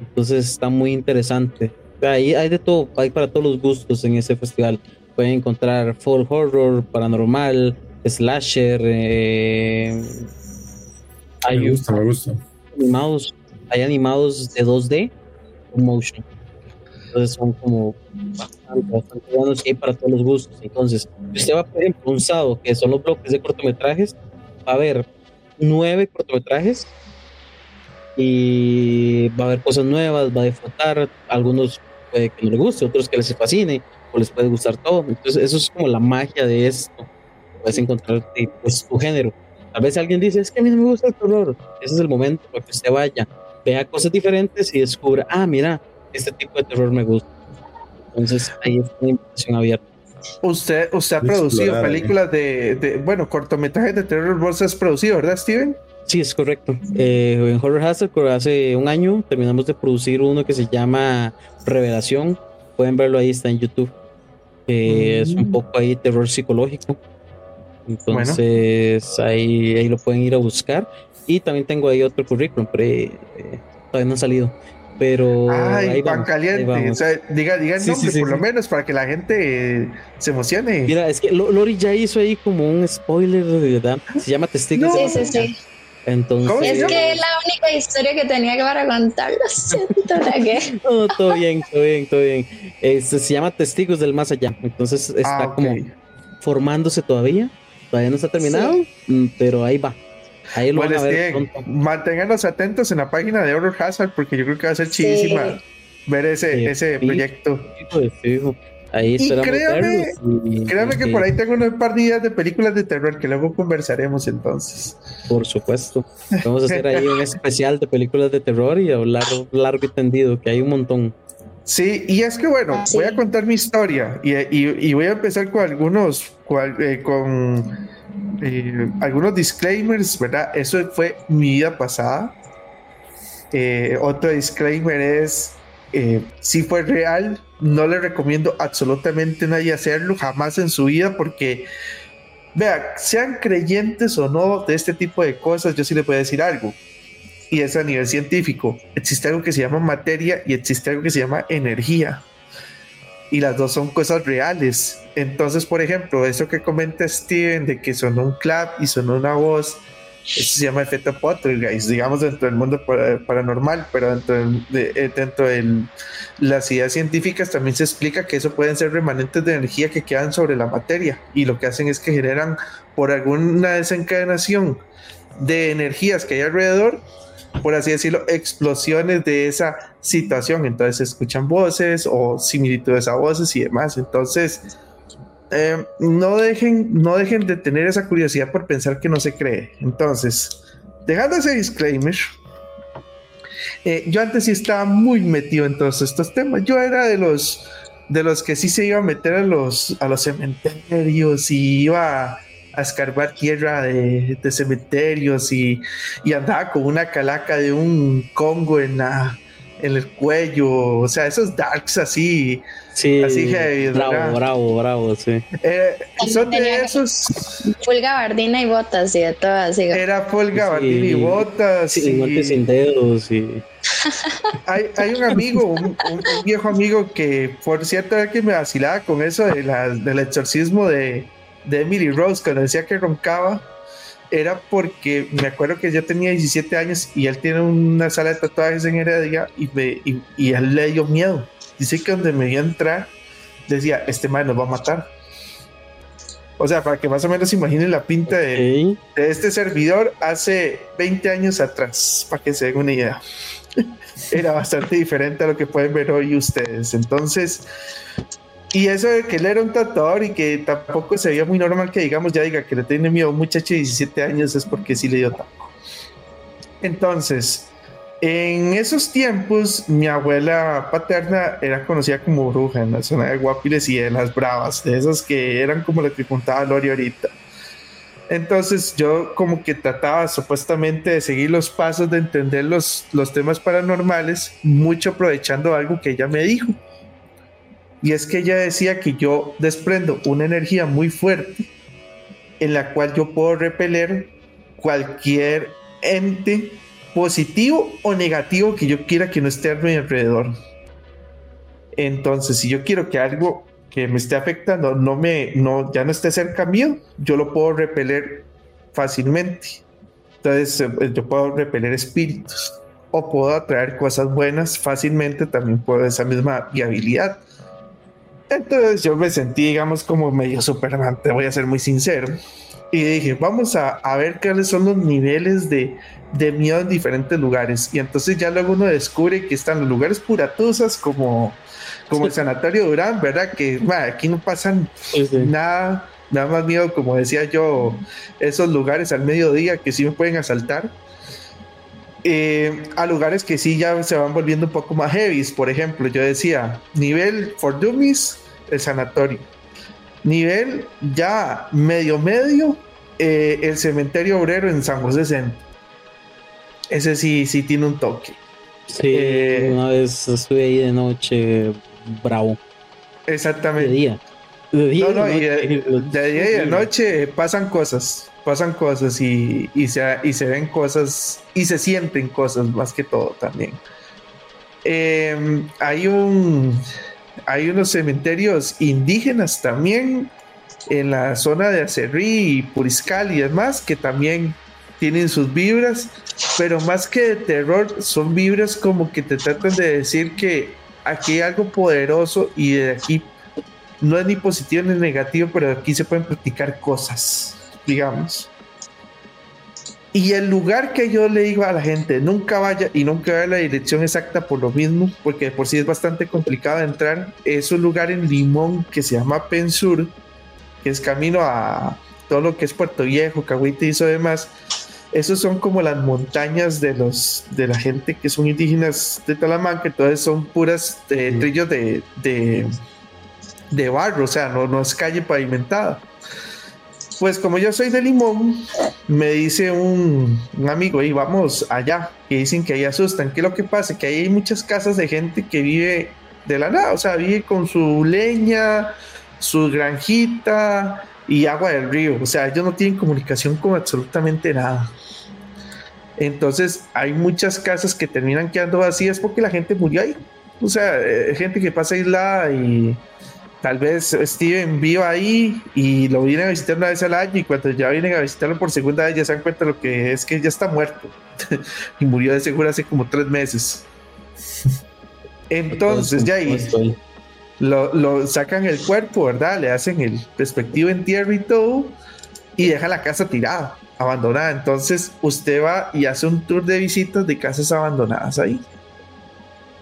Speaker 4: Entonces está muy interesante. Ahí hay de todo, hay para todos los gustos en ese festival. Pueden encontrar folk horror, paranormal, slasher, eh,
Speaker 2: Me
Speaker 4: hay
Speaker 2: gusta, me gusta.
Speaker 4: animados, hay animados de 2D con motion. Entonces son como bastante, bastante buenos y hay para todos los gustos. Entonces, usted va, por ejemplo, un sábado, que son los bloques de cortometrajes, va a haber nueve cortometrajes y va a haber cosas nuevas, va a disfrutar, algunos puede que no le guste, otros que les fascine o les puede gustar todo. Entonces, eso es como la magia de esto. Puedes encontrar eh, pues, tu género. A veces alguien dice, es que a mí no me gusta el terror. Ese es el momento para que usted vaya, vea cosas diferentes y descubra, ah, mira, este tipo de terror me gusta. Entonces ahí está la invitación abierta.
Speaker 1: Usted, usted ha
Speaker 2: De
Speaker 1: producido
Speaker 2: explorar, ¿eh?
Speaker 1: películas de, de- bueno, cortometrajes de terror, vos has producido, ¿verdad, Steven?
Speaker 4: Sí, es correcto. Eh, en Horror Hazard hace un año terminamos de producir uno que se llama Revelación. Pueden verlo ahí, está en YouTube. que es un
Speaker 1: Mm.
Speaker 4: poco ahí terror psicológico. Entonces ahí, ahí lo pueden ir a buscar. Y también tengo ahí otro currículum, pero eh, todavía no ha salido. Pero
Speaker 1: Ay,
Speaker 4: ahí ahí
Speaker 1: caliente.
Speaker 4: vamos.
Speaker 1: O sea, diga, diga el
Speaker 4: Sí,
Speaker 1: nombre
Speaker 4: sí,
Speaker 1: por lo menos para que la gente eh, se emocione.
Speaker 4: Mira, es que Lo- Lori ya hizo ahí como un spoiler, ¿verdad? Se llama Testigos.
Speaker 1: No.
Speaker 3: Sí, sí, sí.
Speaker 4: Entonces,
Speaker 1: ¿Cómo se
Speaker 3: Es que es la única historia que tenía que para contar, lo siento, ¿verdad que?
Speaker 4: No, todo bien, todo bien, todo bien. Este, se llama Testigos del Más Allá. Entonces está
Speaker 1: Ah,
Speaker 4: como formándose todavía. Todavía no está terminado, mm, pero ahí va. Ahí lo
Speaker 1: Bueno,
Speaker 4: van a ver pronto.
Speaker 1: manténganos atentos en la página de Horror Hazard porque yo creo que va a ser
Speaker 3: Sí.
Speaker 1: chidísima ver ese,
Speaker 4: Sí,
Speaker 1: ese
Speaker 4: sí.
Speaker 1: proyecto.
Speaker 4: Ahí
Speaker 1: Y créame-
Speaker 4: y-
Speaker 1: Créame que
Speaker 4: y-
Speaker 1: por ahí tengo un par de ideas de películas de terror que luego conversaremos entonces.
Speaker 4: Por supuesto. Vamos a hacer ahí un especial de películas de terror y hablar largo y tendido, que hay un montón.
Speaker 1: Sí, y es que bueno,
Speaker 3: Ah, sí.
Speaker 1: voy a contar mi historia y, y- y voy a empezar con algunos, cual- eh, con eh, algunos disclaimers, ¿verdad? Eso fue mi vida pasada. Eh, otro disclaimer es, eh, si fue real, no le recomiendo absolutamente nadie hacerlo, jamás en su vida, porque, vea, sean creyentes o no de este tipo de cosas, yo sí le puedo decir algo y es a nivel científico. Existe algo que se llama materia y existe algo que se llama energía. Y las dos son cosas reales. Entonces, por ejemplo, eso que comenta Steven de que sonó un clap y sonó una voz, eso se llama efecto poltergeist, digamos, dentro del mundo para- paranormal, pero dentro, de, eh, dentro de las ideas científicas también se explica que eso pueden ser remanentes de energía que quedan sobre la materia y lo que hacen es que generan por alguna desencadenación de energías que hay alrededor, por así decirlo, explosiones de esa situación. Entonces se escuchan voces o similitudes a voces y demás. Entonces, eh, no, dejen, no dejen de tener esa curiosidad por pensar que no se cree. Entonces, dejando ese disclaimer, eh, yo antes sí estaba muy metido en todos estos temas. Yo era de los de los que sí se iba a meter a los a los cementerios y iba a, escarbar tierra de, de cementerios y, y andaba con una calaca de un congo en la en el cuello, o sea, esos darks así,
Speaker 4: Sí,
Speaker 1: Así heavy,
Speaker 4: bravo,
Speaker 1: ¿verdad?
Speaker 4: bravo, bravo, sí.
Speaker 1: eh, son de esos,
Speaker 3: Full gabardina y botas y de todo así.
Speaker 1: era full gabardina y
Speaker 4: Sí.
Speaker 1: botas.
Speaker 4: Sí,
Speaker 1: y-
Speaker 4: guantes sin dedos y
Speaker 1: hay, hay un amigo, un, un- un viejo amigo que, por cierto, era que me vacilaba con eso de la, del exorcismo de, de Emily Rose, cuando decía que roncaba, era porque me acuerdo que yo tenía 17 años y él tiene una sala de tatuajes en Heredia y, me, y, y él le dio miedo. Dice que donde me vio entrar, decía, este man nos va a matar. O sea, para que más o menos imaginen la pinta de,
Speaker 4: Ok.
Speaker 1: de este servidor hace 20 años atrás, para que se den una idea. Era bastante diferente a lo que pueden ver hoy ustedes. Entonces, y eso de que él era un tatuador y que tampoco se veía muy normal que digamos, ya diga que le tiene miedo a un muchacho de 17 años es porque sí le dio taco. Entonces, en esos tiempos, mi abuela paterna era conocida como bruja en la zona de Guapiles y de las Bravas, de esas que eran como lo que contaba Lori ahorita. Entonces yo como que trataba supuestamente de seguir los pasos, de entender los, los temas paranormales, mucho aprovechando algo que ella me dijo. Y es que ella decía que yo desprendo una energía muy fuerte en la cual yo puedo repeler cualquier ente positivo o negativo que yo quiera que no esté a mi alrededor. Entonces, si yo quiero que algo que me esté afectando no me no ya no esté cerca mío, yo lo puedo repeler fácilmente. Entonces, eh, yo puedo repeler espíritus o puedo atraer cosas buenas fácilmente también por esa misma viabilidad. Entonces yo me sentí, digamos, como medio Superman, te voy a ser muy sincero. Y dije, vamos a, a ver cuáles son los niveles de, de, miedo en diferentes lugares. Y entonces ya luego uno descubre que están los lugares puratusas como, como el Sanatorio Durán, ¿verdad? Que aquí no pasan nada, nada más miedo, como decía yo, esos lugares al mediodía que sí me pueden asaltar. Eh, a lugares que sí ya se van volviendo un poco más heavy. Por ejemplo, yo decía, nivel for dummies, el sanatorio. Nivel ya medio medio, eh, el cementerio obrero en San José Centro. Ese sí, sí tiene un toque.
Speaker 4: Sí, eh, una vez estuve ahí de noche, bravo.
Speaker 1: Exactamente.
Speaker 4: De día.
Speaker 1: De día, de día y de noche pasan cosas pasan cosas y, se, ven cosas y se sienten cosas más que todo también. Em, hay hay unos cementerios indígenas también en la zona de Acerrí y Puriscal y demás que también tienen sus vibras, pero más que de terror son vibras como que te tratan de decir que aquí hay algo poderoso y de aquí no es ni positivo ni negativo, pero aquí se pueden practicar cosas digamos. Y el lugar que yo le digo a la gente, nunca vaya y nunca vaya la dirección exacta por lo mismo, porque por sí es bastante complicado entrar, es un lugar en Limón que se llama Pensur, que es camino a todo lo que es Puerto Viejo, Cahuite y eso demás. Esos son como las montañas de los de la gente que son indígenas de Talamanca, entonces son puras eh, trillos de, de, de barro, o sea, no, no es calle pavimentada. Pues como yo soy de Limón, me dice un, amigo, y vamos allá, que dicen que ahí asustan. ¿Qué es lo que pasa? Que ahí hay muchas casas de gente que vive de la nada, o sea, vive con su leña, su granjita y agua del río. O sea, ellos no tienen comunicación con absolutamente nada. Entonces hay muchas casas que terminan quedando vacías porque la gente murió ahí. O sea, eh, gente que pasa aislada y tal vez Steven viva ahí y lo vienen a visitar una vez al año y cuando ya vienen a visitarlo por segunda vez ya se dan cuenta lo que es que ya está muerto y murió de seguro hace como tres meses. Entonces ya ahí lo, lo, sacan el cuerpo, ¿verdad? Le hacen el respectivo entierro y todo y deja la casa tirada, abandonada. Entonces usted va y hace un tour de visitas de casas abandonadas ahí.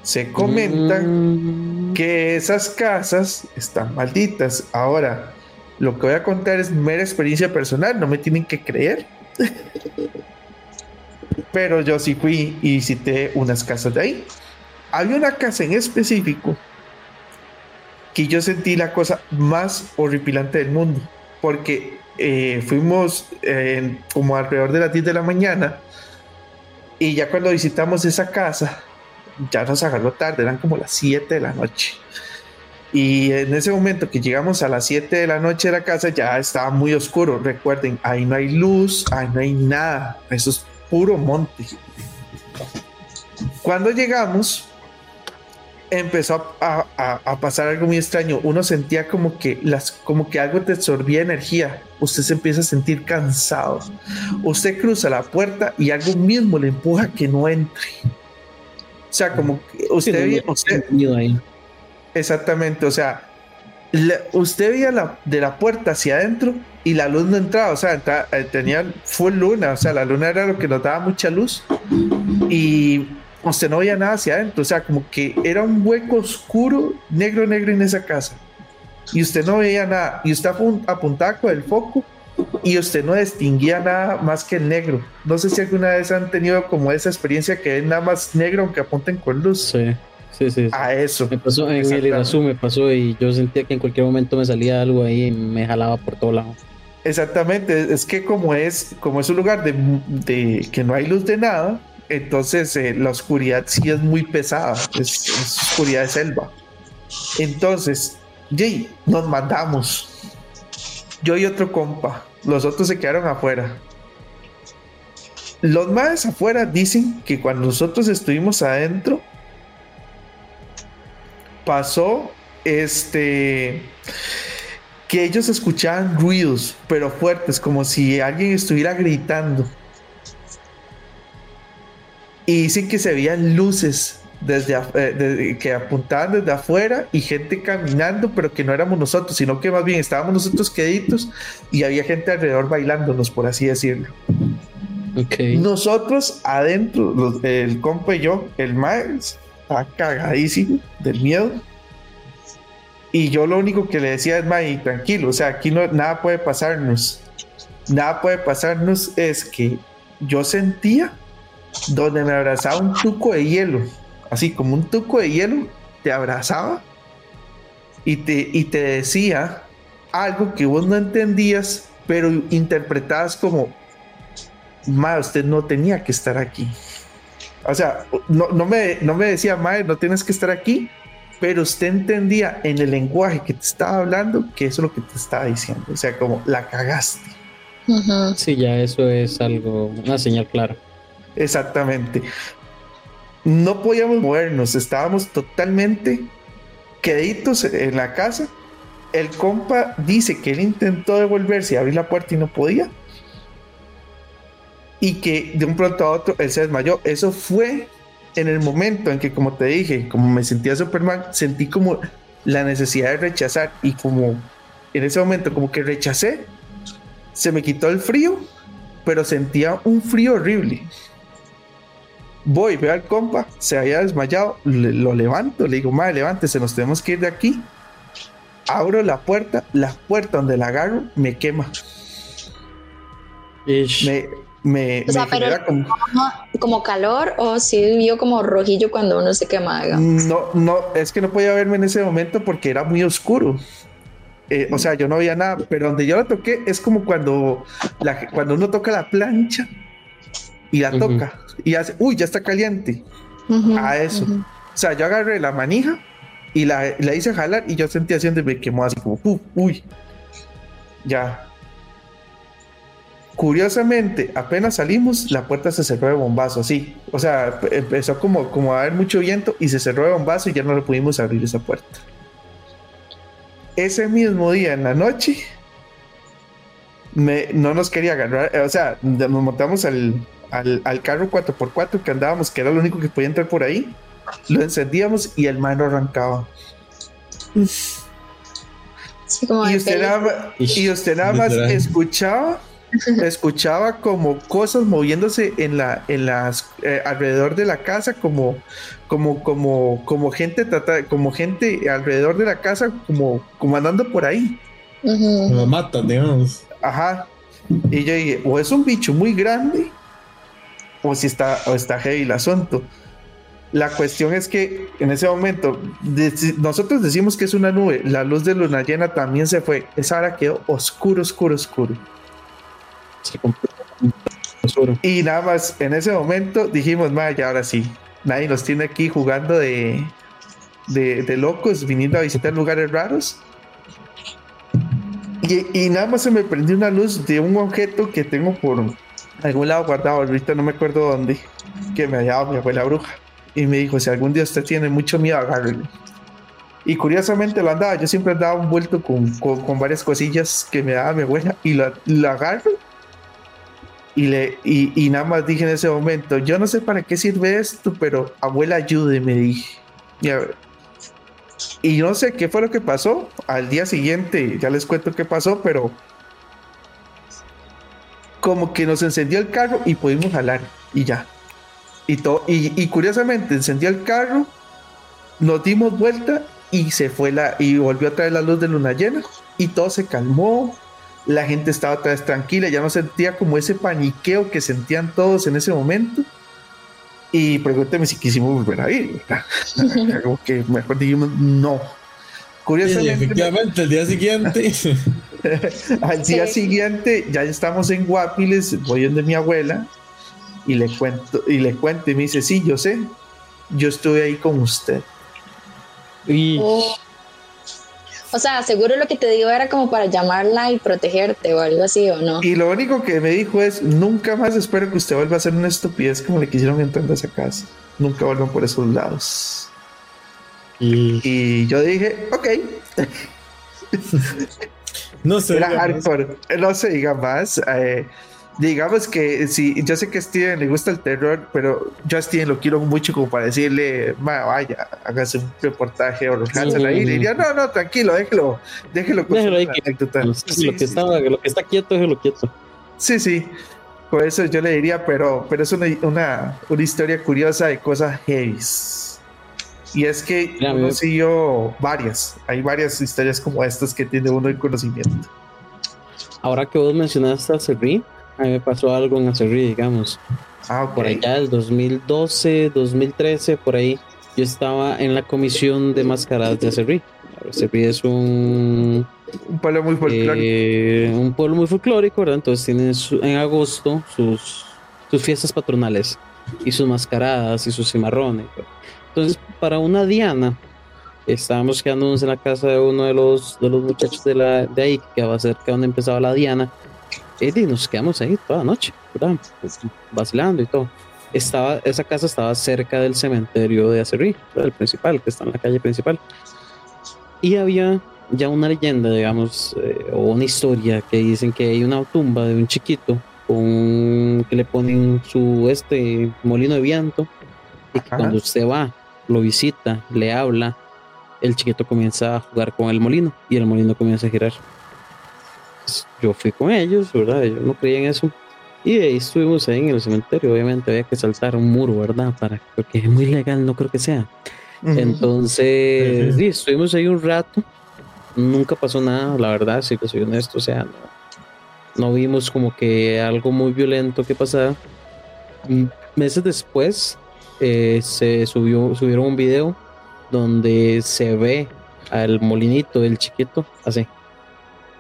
Speaker 1: Se comentan mm. Que esas casas están malditas. Ahora, lo que voy a contar es mera experiencia personal, no me tienen que creer. Pero yo sí fui y visité unas casas de ahí. Había una casa en específico que yo sentí la cosa más horripilante del mundo, porque eh, fuimos eh, como alrededor de las 10 de la mañana y ya cuando visitamos esa casa, ya nos agarró tarde, eran como las 7 de la noche. Y en ese momento que llegamos a las 7 de la noche de la casa ya estaba muy oscuro. Recuerden, ahí no hay luz, ahí no hay nada. Eso es puro monte. Cuando llegamos, empezó a, a, pasar algo muy extraño. Uno sentía como que, las, como que algo te absorbía energía. Usted se empieza a sentir cansado. Usted cruza la puerta y algo mismo le empuja que no entre. O sea, como usted, veía, usted ahí. Exactamente, o sea, usted veía la, de la puerta hacia adentro y la luz no entraba, o sea, eh, tenía full luna, o sea, la luna era lo que nos daba mucha luz y usted no veía nada hacia adentro, o sea, como que era un hueco oscuro, negro, negro en esa casa y usted no veía nada y usted apuntaba con el foco y usted no distinguía nada más que el negro. No sé si alguna vez han tenido como esa experiencia que ven nada más negro aunque apunten con luz.
Speaker 4: Sí, sí, sí.
Speaker 1: A eso.
Speaker 4: Me pasó en el. Irazú, me pasó y yo sentía que en cualquier momento me salía algo ahí y me jalaba por todo lado.
Speaker 1: Exactamente, es que como es, como es un lugar de, de que no hay luz de nada, entonces eh, la oscuridad sí es muy pesada, es, es oscuridad de selva. Entonces, Jay, nos mandamos. Yo y otro compa, los otros se quedaron afuera. Los más afuera dicen que cuando nosotros estuvimos adentro, pasó este que ellos escuchaban ruidos, pero fuertes, como si alguien estuviera gritando. Y dicen que se veían luces desde, eh, desde- que apuntaban desde afuera y gente caminando, pero que no éramos nosotros, sino que más bien estábamos nosotros queditos y había gente alrededor bailándonos, por así decirlo.
Speaker 4: Ok.
Speaker 1: Nosotros adentro, los- el compa y yo, el Miles, está cagadísimo del miedo. Y yo lo único que le decía es, Mae, tranquilo, o sea, aquí no, nada puede pasarnos. Nada puede pasarnos es que yo sentía donde me abrazaba un tuco de hielo, así como un tuco de hielo, te abrazaba y te, y te decía algo que vos no entendías, pero interpretabas como, Ma, usted no tenía que estar aquí. O sea, no, no, me, no me decía, Mae, no tienes que estar aquí, pero usted entendía en el lenguaje que te estaba hablando que eso es lo que te estaba diciendo. O sea, como la cagaste.
Speaker 4: Sí, ya eso es algo, una señal clara.
Speaker 1: Exactamente. No podíamos movernos, estábamos totalmente queditos en la casa. El compa dice que él intentó devolverse y abrir la puerta y no podía. Y que de un pronto a otro él se desmayó. Eso fue en el momento en que, como te dije, como me sentía Superman, sentí como la necesidad de rechazar. Y como en ese momento, como que rechacé, se me quitó el frío, pero sentía un frío horrible. Voy, veo al compa, se había desmayado, le- lo levanto, le digo, madre, levántese, nos tenemos que ir de aquí. Abro la puerta, la puerta donde la agarro me quema.
Speaker 4: Ish.
Speaker 1: Me, me,
Speaker 3: O sea,
Speaker 1: me
Speaker 3: pero-
Speaker 1: genera como-
Speaker 3: como calor o si vio como rojillo cuando uno se quema. digamos?
Speaker 1: No, no, es que no podía verme en ese momento porque era muy oscuro. Eh, o sea, yo no veía nada, pero donde yo la toqué es como cuando, la, cuando uno toca la plancha y la toca y hace, uy, ya está caliente. A eso. O sea, yo agarré la manija y la, la hice jalar y yo sentí así donde me quemó así como, "Uf, uy, ya. Curiosamente, apenas salimos, la puerta se cerró de bombazo, así. O sea, pe- empezó como, como a haber mucho viento y se cerró de bombazo y ya no le pudimos abrir esa puerta. Ese mismo día en la noche, me, no nos quería agarrar, eh, o sea, nos montamos al, al, al carro 4x4 que andábamos, que era lo único que podía entrar por ahí. Lo encendíamos y el man no arrancaba.
Speaker 3: Sí, como
Speaker 1: Y usted nada más, y usted nada más escuchaba, escuchaba como cosas moviéndose en la, en las eh, alrededor de la casa, como, como, como, como gente trata, como gente alrededor de la casa, como, como andando por ahí.
Speaker 2: Lo matan, digamos.
Speaker 1: Ajá. Y yo dije, o es un bicho muy grande, o si está, o está heavy el asunto. La cuestión es que en ese momento nosotros decimos que es una nube, la luz de luna llena también se fue. Esa hora quedó oscuro, oscuro, oscuro.
Speaker 4: Se oscuro.
Speaker 1: Y nada más en ese momento dijimos, vaya, ahora sí, nadie nos tiene aquí jugando de, de, de locos, viniendo a visitar lugares raros. Y, y nada más se me prendió una luz de un objeto que tengo por algún lado guardado, ahorita no me acuerdo dónde, que me había dado mi abuela bruja. Y me dijo, si algún día usted tiene mucho miedo, agárrelo. Y curiosamente lo andaba, yo siempre andaba envuelto con, con, con varias cosillas que me daba mi abuela y lo, lo agarro y, le, y, y nada más dije en ese momento, yo no sé para qué sirve esto, pero abuela ayude, me dije. Y, a y no sé qué fue lo que pasó. Al día siguiente, ya les cuento qué pasó, pero como que nos encendió el carro y pudimos jalar y ya. Y, to- y, y curiosamente encendió el carro, nos dimos vuelta y se fue la y volvió a traer la luz de luna llena y todo se calmó la gente estaba otra vez tranquila, ya no sentía como ese paniqueo que sentían todos en ese momento. Y pregúnteme si quisimos volver a ir. como que mejor dijimos no.
Speaker 2: Curiosamente, efectivamente, el día siguiente.
Speaker 1: al día siguiente ya estamos en Guapiles, voy donde mi abuela y le cuento y le cuento y me dice, sí, yo sé, yo estuve ahí con usted.
Speaker 3: Y... Oh. O sea, seguro lo que te digo era como para llamarla y protegerte o algo así, ¿o no?
Speaker 1: Y lo único que me dijo es, nunca más espero que usted vuelva a hacer una estupidez como le quisieron entrar a esa casa. Nunca vuelvan por esos lados. Y, yo dije, ok.
Speaker 2: no sé.
Speaker 1: Era hardcore. No se diga más. Eh, digamos que sí, yo sé que a Steven le gusta el terror, pero yo a Steven lo quiero mucho como para decirle, vaya, hágase un reportaje o lo ahí. Y diría, no, no, tranquilo, déjelo, déjelo con
Speaker 4: déjelo ahí lo, que está, lo que está quieto, déjelo quieto.
Speaker 1: Sí, sí. Con eso yo le diría, pero, pero es una, una, una historia curiosa de cosas heavy. Y es que uno siguió varias, hay varias historias como estas que tiene uno el conocimiento.
Speaker 4: Ahora que vos mencionaste a Serri, a mí me pasó algo en Acerrí, digamos. Ah, Por allá, el 2012, 2013, por ahí, yo estaba en la comisión de mascaradas de Acerrí. Acerrí es un...
Speaker 1: Un pueblo muy folclórico.
Speaker 4: Eh, un pueblo muy folclórico, ¿verdad? Entonces tienen en agosto sus, sus fiestas patronales y sus mascaradas y sus cimarrones. Entonces, para una Diana, estábamos quedándonos en la casa de uno de los, de los muchachos de, la, de ahí, que quedaba cerca donde empezaba la Diana y nos quedamos ahí toda la noche, ¿verdad? Pues, vacilando y todo. Estaba, esa casa estaba cerca del cementerio de Acerrí, el principal, que está en la calle principal. Y había ya una leyenda, digamos, eh, o una historia que dicen que hay una tumba de un chiquito con que le ponen su este molino de viento y que cuando usted va, lo visita, le habla, el chiquito comienza a jugar con el molino y el molino comienza a girar yo fui con ellos, ¿verdad? Yo no creía en eso. Y ahí estuvimos ahí en el cementerio. Obviamente había que saltar un muro, ¿verdad? Para, porque es muy legal, no creo que sea. Entonces, sí, estuvimos ahí un rato. Nunca pasó nada, la verdad, si que soy honesto. O sea, no, no vimos como que algo muy violento que pasara. Meses después, eh, se subió, subieron un video donde se ve al molinito del chiquito, así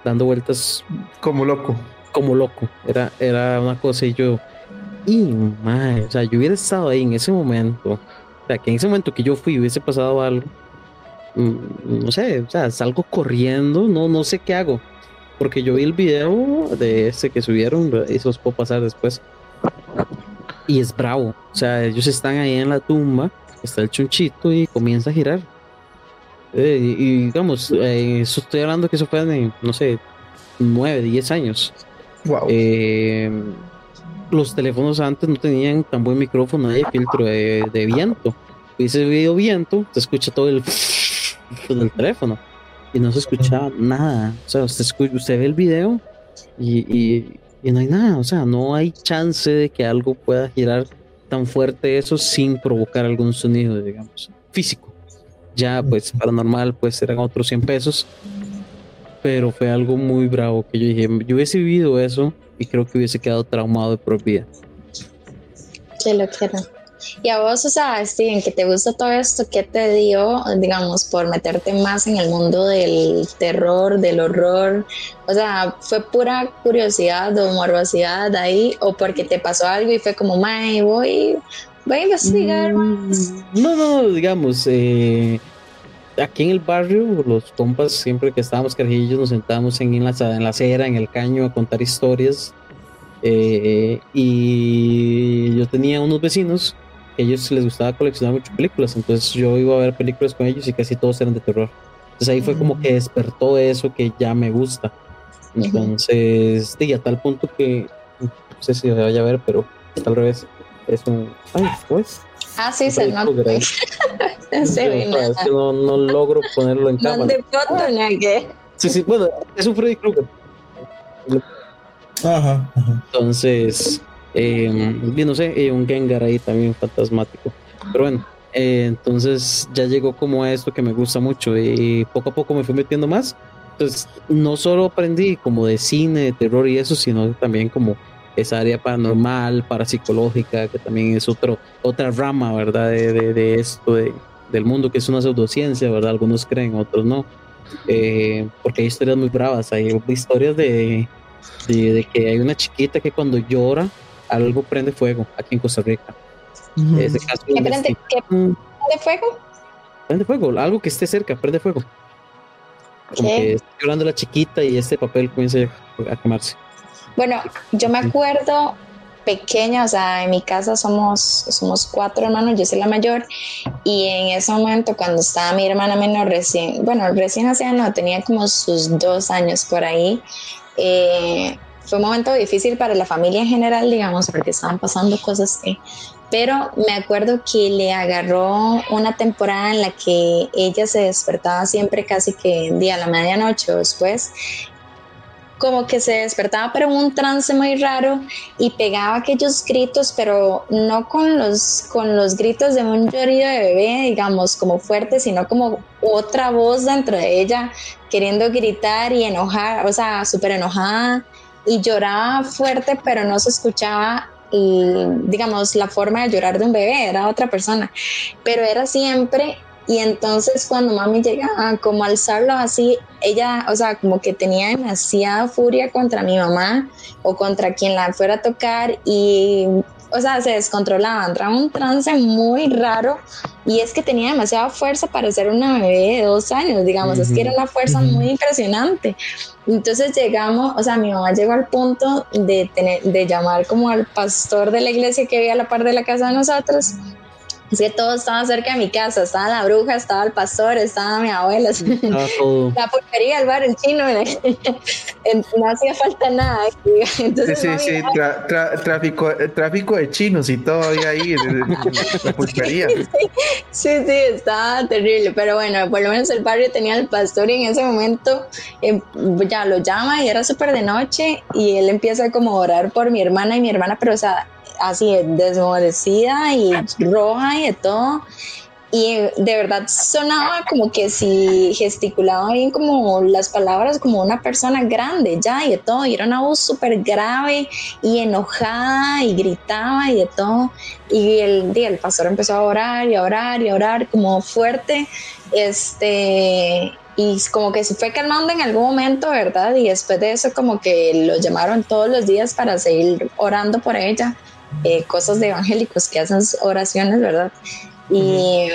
Speaker 4: dando vueltas
Speaker 1: como loco.
Speaker 4: Como loco. Era, era una cosa y yo, y madre, o sea, yo hubiera estado ahí en ese momento. O sea, que en ese momento que yo fui hubiese pasado algo. Mm, no sé, o sea, salgo corriendo, no, no sé qué hago. Porque yo vi el video de ese que subieron, eso os puedo pasar después. Y es bravo. O sea, ellos están ahí en la tumba, está el chunchito y comienza a girar. Eh, y, digamos, eh, eso estoy hablando que eso fue en, no sé, 9, 10 años.
Speaker 1: Wow.
Speaker 4: Eh, los teléfonos antes no tenían tan buen micrófono de filtro de, viento. Hubiese habido viento, se escucha todo el del teléfono y no se escucha nada. O sea, usted, usted ve el video y, y, y, no hay nada. O sea, no hay chance de que algo pueda girar tan fuerte eso sin provocar algún sonido, digamos, físico. Ya, pues, paranormal, pues eran otros 100 pesos. Pero fue algo muy bravo que yo dije, yo hubiese vivido eso y creo que hubiese quedado traumado de por vida.
Speaker 3: Que lo quiero. Y a vos, o sea, Steven, que te gusta todo esto, ¿qué te dio, digamos, por meterte más en el mundo del terror, del horror? O sea, ¿fue pura curiosidad o morbosidad ahí? ¿O porque te pasó algo y fue como, may, voy, Voy a investigar mm,
Speaker 4: No, no, digamos, eh, aquí en el barrio, los compas, siempre que estábamos carajillos, nos sentábamos en la, en la acera, en el caño, a contar historias. Eh, y yo tenía unos vecinos ellos les gustaba coleccionar muchas películas, entonces yo iba a ver películas con ellos y casi todos eran de terror. Entonces ahí fue como que despertó eso que ya me gusta. Entonces, y a tal punto que, no sé si se vaya a ver, pero al revés es un. Ay, pues.
Speaker 3: Ah, sí, se nota.
Speaker 4: se ve es que no, no, logro ponerlo en cámara. Sí, sí, bueno, es un Freddy Krueger.
Speaker 2: Ajá, ajá.
Speaker 4: Entonces, eh, no sé, eh, un Gengar ahí también fantasmático. Pero bueno, eh, entonces ya llegó como a esto que me gusta mucho y poco a poco me fui metiendo más Entonces, no solo aprendí como de cine, de terror y eso, sino también como esa área paranormal, parapsicológica, que también es otro, otra rama, ¿verdad? De, de, esto, de, del mundo, que es una pseudociencia, ¿verdad? Algunos creen, otros no. Eh, porque hay historias muy bravas, hay historias de, de, que hay una chiquita que cuando llora, algo prende fuego aquí en Costa Rica.
Speaker 3: Ese caso ¿Qué, prende, prende fuego?
Speaker 4: Prende fuego, algo que esté cerca, prende fuego. Como que está llorando la chiquita y este papel comienza a quemarse.
Speaker 3: Bueno, yo me acuerdo pequeña, o sea, en mi casa somos, somos cuatro hermanos, yo soy la mayor, y en ese momento cuando estaba mi hermana menor recién, bueno, recién hacía no, tenía como sus dos años por ahí, eh, fue un momento difícil para la familia en general, digamos, porque estaban pasando cosas que... Pero me acuerdo que le agarró una temporada en la que ella se despertaba siempre casi que día a la medianoche o después como que se despertaba pero en un trance muy raro y pegaba aquellos gritos pero no con los con los gritos de un llorido de bebé digamos como fuerte sino como otra voz dentro de ella queriendo gritar y enojar o sea súper enojada y lloraba fuerte pero no se escuchaba digamos la forma de llorar de un bebé era otra persona. Pero era siempre y entonces cuando mami llega a como alzarlo así, ella, o sea, como que tenía demasiada furia contra mi mamá o contra quien la fuera a tocar y, o sea, se descontrolaba, entraba un trance muy raro y es que tenía demasiada fuerza para ser una bebé de dos años, digamos, es que era una fuerza muy impresionante. Entonces llegamos, o sea, mi mamá llegó al punto de, tener, de llamar como al pastor de la iglesia que había a la par de la casa de nosotros es que todo estaba cerca de mi casa, estaba la bruja, estaba el pastor, estaba mi abuela, la porquería, el bar, el chino, no hacía falta nada.
Speaker 1: Entonces, sí, sí, tráfico, tráfico de chinos y todo ahí, la porquería.
Speaker 3: Sí, sí, estaba terrible, pero bueno, por lo menos el barrio tenía el pastor y en ese momento em, ya lo llama y era súper de noche y él empieza como a orar por mi hermana y mi hermana, pero o sea, así desmorecida y roja y de todo. Y de verdad sonaba como que si gesticulaba bien como las palabras como una persona grande ya y de todo. Y era una voz súper grave y enojada y gritaba y de todo. Y el, el pastor empezó a orar y a orar y a orar como fuerte. Este, y como que se fue calmando en algún momento, ¿verdad? Y después de eso como que lo llamaron todos los días para seguir orando por ella. Eh, cosas de evangélicos que hacen oraciones, ¿verdad? Y,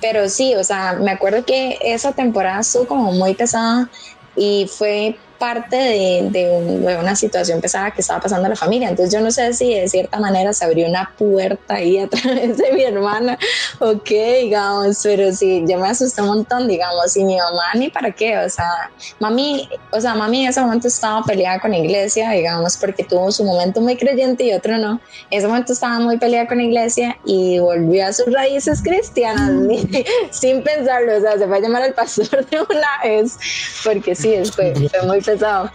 Speaker 3: pero sí, o sea, me acuerdo que esa temporada estuvo como muy pesada y fue parte de, de, una situación pesada que estaba pasando a la familia. Entonces yo no sé si de cierta manera se abrió una puerta ahí a través de mi hermana o qué, digamos, pero sí, yo me asusté un montón, digamos, y mi mamá ni para qué, o sea, mami, o sea, mami en ese momento estaba peleada con la iglesia, digamos, porque tuvo su momento muy creyente y otro no. En ese momento estaba muy peleada con la iglesia y volvió a sus raíces cristianas sin pensarlo, o sea, se fue a llamar al pastor de una vez, porque sí, fue, fue muy pesado.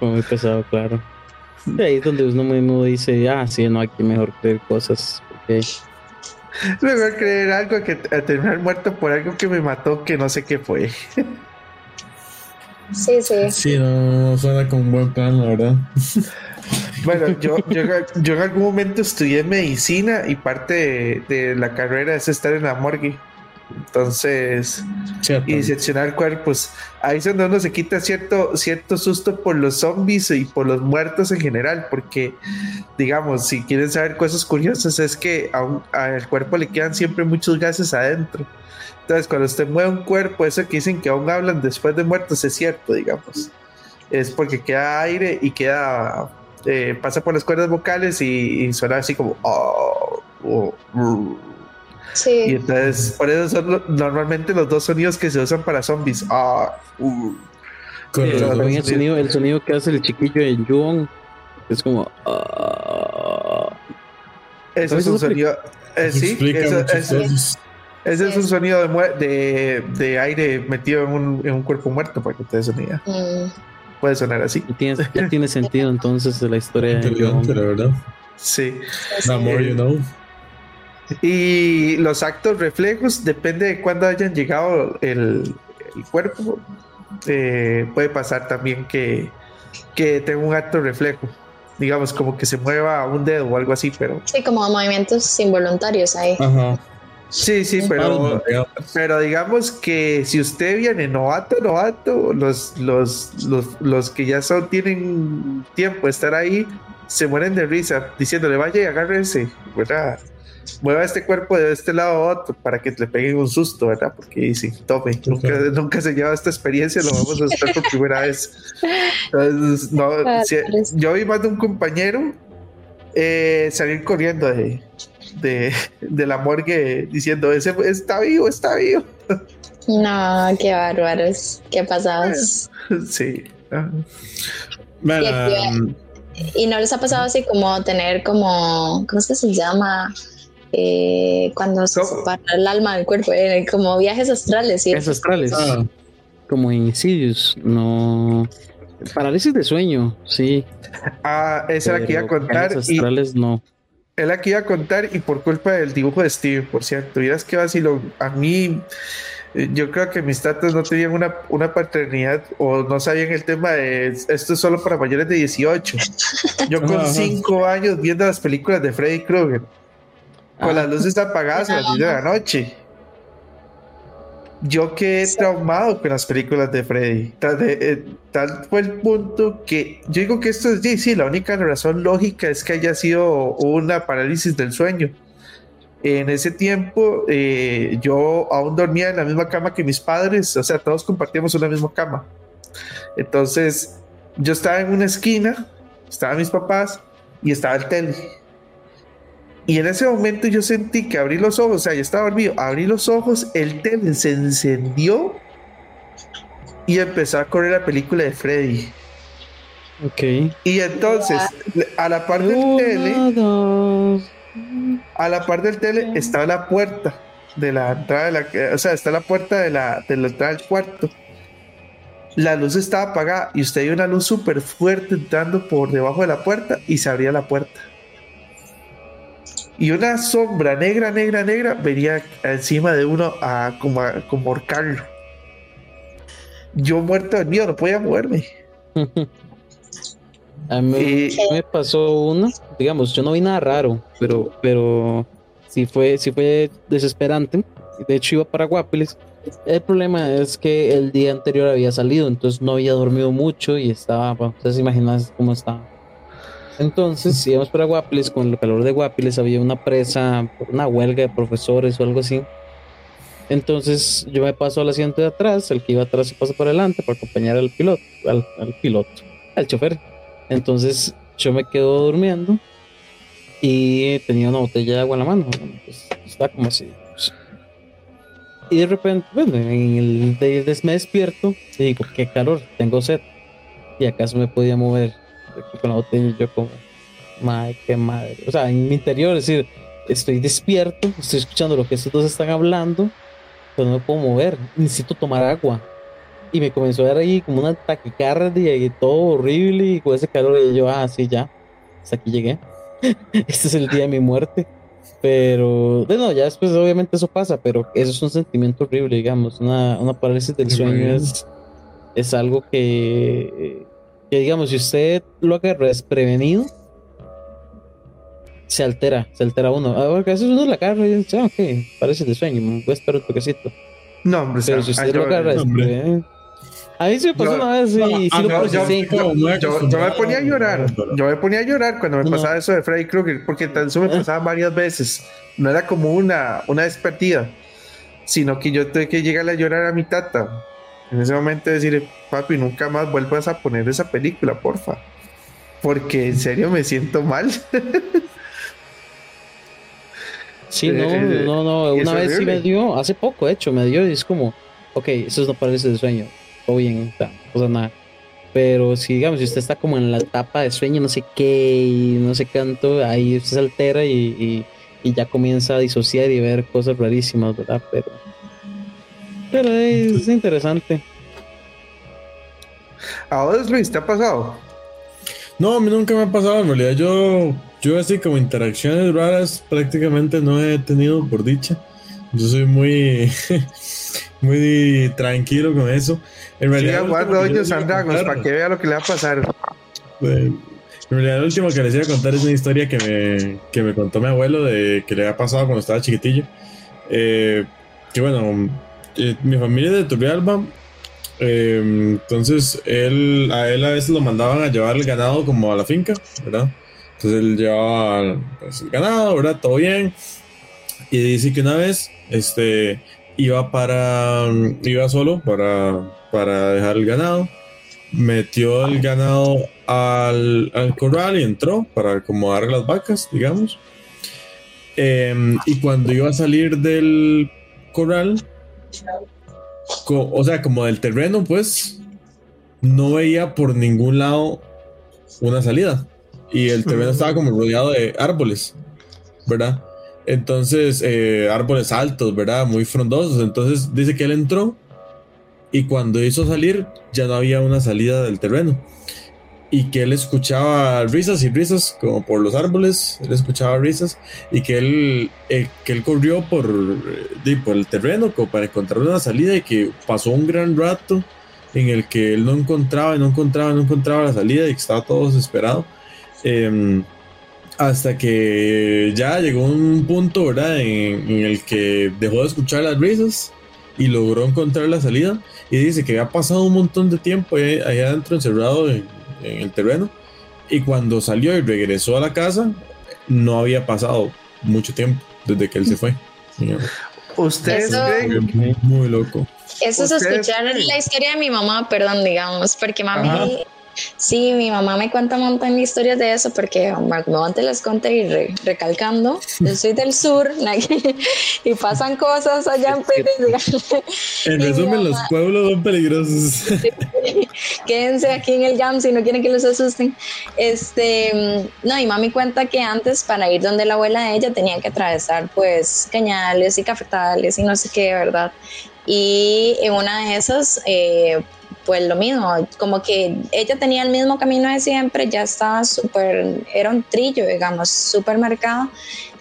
Speaker 4: muy pesado, claro. De ahí es donde uno mismo dice, ah, sí, no, aquí mejor creer cosas. Okay.
Speaker 1: Mejor creer algo que terminar muerto por algo que me mató, que no sé qué fue.
Speaker 3: Sí, sí.
Speaker 2: Sí, no, suena como un buen plan, la verdad.
Speaker 1: Bueno, yo, yo, yo, en algún momento estudié medicina y parte de la carrera es estar en la morgue. Entonces, y diseccionar cuerpos. Ahí es donde uno se quita cierto, cierto susto por los zombies y por los muertos en general, porque, digamos, si quieren saber cosas curiosas, es que al cuerpo le quedan siempre muchos gases adentro. Entonces, cuando usted mueve un cuerpo, eso que dicen que aún hablan después de muertos es cierto, digamos. Es porque queda aire y queda, eh, pasa por las cuerdas vocales y, suena así como. Oh, oh, oh. Y entonces, por eso son normalmente los dos sonidos que se usan para zombies. Ah, uh.
Speaker 4: el, sonido, el sonido que hace el chiquillo en Yuon es como. Uh,
Speaker 1: eso es un sonido. Eh, sí, eso, ese es un sonido de, de, aire metido en un, en un, cuerpo muerto, para que te idea. Mm. Puede sonar así.
Speaker 4: Tiene, ya tiene sentido entonces de la historia de
Speaker 2: la verdad.
Speaker 1: Sí.
Speaker 2: The more you know.
Speaker 1: Y los actos reflejos depende de cuándo hayan llegado el, el cuerpo. eh, puede pasar también que, que tenga un acto reflejo. Digamos, como que se mueva un dedo o algo así, pero.
Speaker 3: Sí, como movimientos involuntarios ahí.
Speaker 2: Ajá.
Speaker 1: Sí, sí, pero, pero digamos que si usted viene novato, novato, los, los, los, los que ya son, tienen tiempo de estar ahí, se mueren de risa, diciéndole, vaya y agárrese, ¿verdad? Mueva este cuerpo de este lado a otro para que le peguen un susto, ¿verdad? Porque sí, tome, nunca, nunca se lleva esta experiencia, lo vamos a hacer por primera vez. Entonces, no, si- yo vi más de un compañero eh, salir corriendo de, de, de la morgue diciendo, ese está vivo, está vivo.
Speaker 3: No, qué bárbaros, qué pasados.
Speaker 1: Sí. ajá.
Speaker 2: Bueno,
Speaker 3: Qué
Speaker 2: um,
Speaker 3: ¿Y no les ha pasado así como tener como, ¿cómo es que se llama? Eh, cuando se
Speaker 1: ¿Cómo?
Speaker 3: separa el alma del cuerpo, eh, como viajes astrales, ¿sí?
Speaker 4: Viajes astrales,
Speaker 2: ah,
Speaker 4: como en Insidious, no. Parálisis de sueño, sí.
Speaker 1: Ah, esa era la que iba a contar.
Speaker 4: viajes
Speaker 1: Y
Speaker 4: astrales no.
Speaker 1: es la que iba a contar y por culpa del dibujo de Steve, por cierto. Vieras que vacilo. A mí, eh, yo creo que mis tatas no tenían una, una paternidad o no sabían el tema de esto es solo para mayores de 18. Yo con
Speaker 2: Ajá.
Speaker 1: 5 años viendo las películas de Freddy Krueger, con
Speaker 4: Ah.
Speaker 1: las luces apagadas a las 10 de la noche. Yo quedé traumado con las películas de Freddy. Tal, de- eh, tal fue el punto que yo digo que esto es, sí, sí, la única razón lógica es que haya sido una parálisis del sueño. En ese tiempo eh, yo aún dormía en la misma cama que mis padres, o sea, todos compartíamos una misma cama. Entonces yo estaba en una esquina, estaban mis papás y estaba el tele. Y en ese momento yo sentí que abrí los ojos, o sea, yo estaba dormido, abrí los ojos, el tele se encendió y empezó a correr la película de Freddy.
Speaker 4: Ok.
Speaker 1: Y entonces, a la par del tele,
Speaker 4: dos.
Speaker 1: a la par del tele estaba la puerta de la entrada de la, o sea, está la puerta de la, de la entrada del cuarto. La luz estaba apagada y usted vio una luz súper fuerte entrando por debajo de la puerta y se abría la puerta. Y una sombra negra, negra, negra venía encima de uno a como, a, como ahorcarlo. Yo muerto de miedo, no podía moverme.
Speaker 4: A mí
Speaker 1: Y-
Speaker 4: me pasó uno, digamos, yo no vi nada raro, pero, pero sí fue, sí fue desesperante. De hecho, iba para Guapiles. El problema es que el día anterior había salido, entonces no había dormido mucho y estaba, bueno, ustedes imaginan cómo estaba. Entonces íbamos para Guapiles, con el calor de Guapiles había una presa, una huelga de profesores o algo así. Entonces yo me paso al asiento de atrás, el que iba atrás se pasa por adelante para acompañar al piloto, al, piloto, al chofer. Entonces yo me quedo durmiendo y tenía una botella de agua en la mano. Pues, está como así. Y de repente, bueno, en el de, des- me despierto y digo, qué calor, tengo sed. Y acaso me podía mover con la botella yo como, madre, qué madre. O sea, en mi interior, es decir, estoy despierto, estoy escuchando lo que estos dos están hablando, pero no me puedo mover, necesito tomar agua. Y me comenzó a dar ahí como una taquicardia y todo horrible y con ese calor y yo, ah, sí, ya, hasta aquí llegué. este es el día de mi muerte. Pero, bueno, ya después obviamente eso pasa, pero eso es un sentimiento horrible, digamos, una, una parálisis del sueño es, es algo que, que, digamos, si usted lo agarra desprevenido, se altera, se altera uno. A veces uno la agarra y dice, ah, ok, parálisis de sueño, me voy a esperar un toquecito.
Speaker 1: No, hombre,
Speaker 4: Pero si usted lo agarra desprevenido. A mí se me pasó
Speaker 1: Yo-
Speaker 4: una vez y sí
Speaker 2: ah,
Speaker 4: lo
Speaker 2: no, yo-
Speaker 4: procesé.
Speaker 1: yo,
Speaker 2: muy
Speaker 1: yo- yo me ponía a llorar. Yo me ponía a llorar cuando me
Speaker 4: No.
Speaker 1: pasaba eso de Freddy Krueger, porque tan eso me
Speaker 4: Ah.
Speaker 1: pasaba varias veces. No era como una, una despedida, sino que yo tuve que llegarle a llorar a mi tata. En ese momento decir, papi, nunca más vuelvas a poner esa película, porfa. Porque en serio me siento mal.
Speaker 4: Sí, no,
Speaker 1: Eh,
Speaker 4: no, no.
Speaker 1: es
Speaker 4: Una vez sí me dio, hace poco, de hecho, me dio y es como, ok, eso no parece de sueño. Todo bien, o sea, no nada. Pero si, digamos, si usted está como en la etapa de sueño, no sé qué, y no sé cuánto, ahí usted se altera y, y, y ya comienza a disociar y ver cosas rarísimas, ¿verdad? Pero, pero es interesante.
Speaker 1: ¿A vos, Luis, te ha pasado?
Speaker 2: No, a mí nunca me ha pasado. En realidad, yo, yo así como interacciones raras prácticamente no he tenido por dicha. Yo soy muy. muy tranquilo con eso. En realidad,
Speaker 1: Siga jugando Dungeons and Dragons para que vea lo que le va a pasar.
Speaker 2: Eh, En realidad, lo último que les iba a contar es una historia que me, que me contó mi abuelo de que le había pasado cuando estaba chiquitillo. Eh, que bueno, eh, mi familia de Turrialba. eh, entonces, él, a él a veces lo mandaban a llevar el ganado como a la finca, ¿verdad? Entonces él llevaba pues, el ganado, ¿verdad? Todo bien. Y dice que una vez, este, iba para, iba solo para, para dejar el ganado. Metió el ganado al, al corral y entró para acomodar las vacas, digamos. Em, y cuando iba a salir del corral, co- o sea, como del terreno, pues, no veía por ningún lado una salida. Y el terreno estaba como rodeado de árboles, ¿verdad? Entonces, eh, árboles altos, ¿verdad? Muy frondosos. Entonces, dice que él entró y cuando hizo salir, ya no había una salida del terreno. Y que él escuchaba risas y risas, como por los árboles, él escuchaba risas, y que él, eh, que él corrió por, eh, por el terreno como para encontrar una salida y que pasó un gran rato en el que él no encontraba, no encontraba, no encontraba la salida y que estaba todo desesperado. Em, hasta que ya llegó un punto, ¿verdad? En, en el que dejó de escuchar las risas y logró encontrar la salida. Y dice que había pasado un montón de tiempo ahí, ahí adentro, encerrado en, en el terreno. Y cuando salió y regresó a la casa, no había pasado mucho tiempo desde que él se fue.
Speaker 1: ¿Ustedes
Speaker 3: Eso-?
Speaker 2: Muy, muy loco.
Speaker 3: Eso es escuchar la historia de mi mamá, perdón, digamos, porque mami,
Speaker 2: Ajá.
Speaker 3: Sí, mi mamá me cuenta un montón de historias de eso, porque como antes les conté y re- recalcando, yo soy del sur y pasan cosas allá en Pérez.
Speaker 2: En resumen, los pueblos son peligrosos.
Speaker 3: quédense aquí en el jam si no quieren que los asusten. Este, no, y mami cuenta que antes para ir donde la abuela de ella tenía que atravesar pues cañales y cafetales y no sé qué, ¿verdad? Y en una de esas, eh, pues lo mismo, como que ella tenía el mismo camino de siempre, ya estaba súper, era un trillo, digamos, supermercado.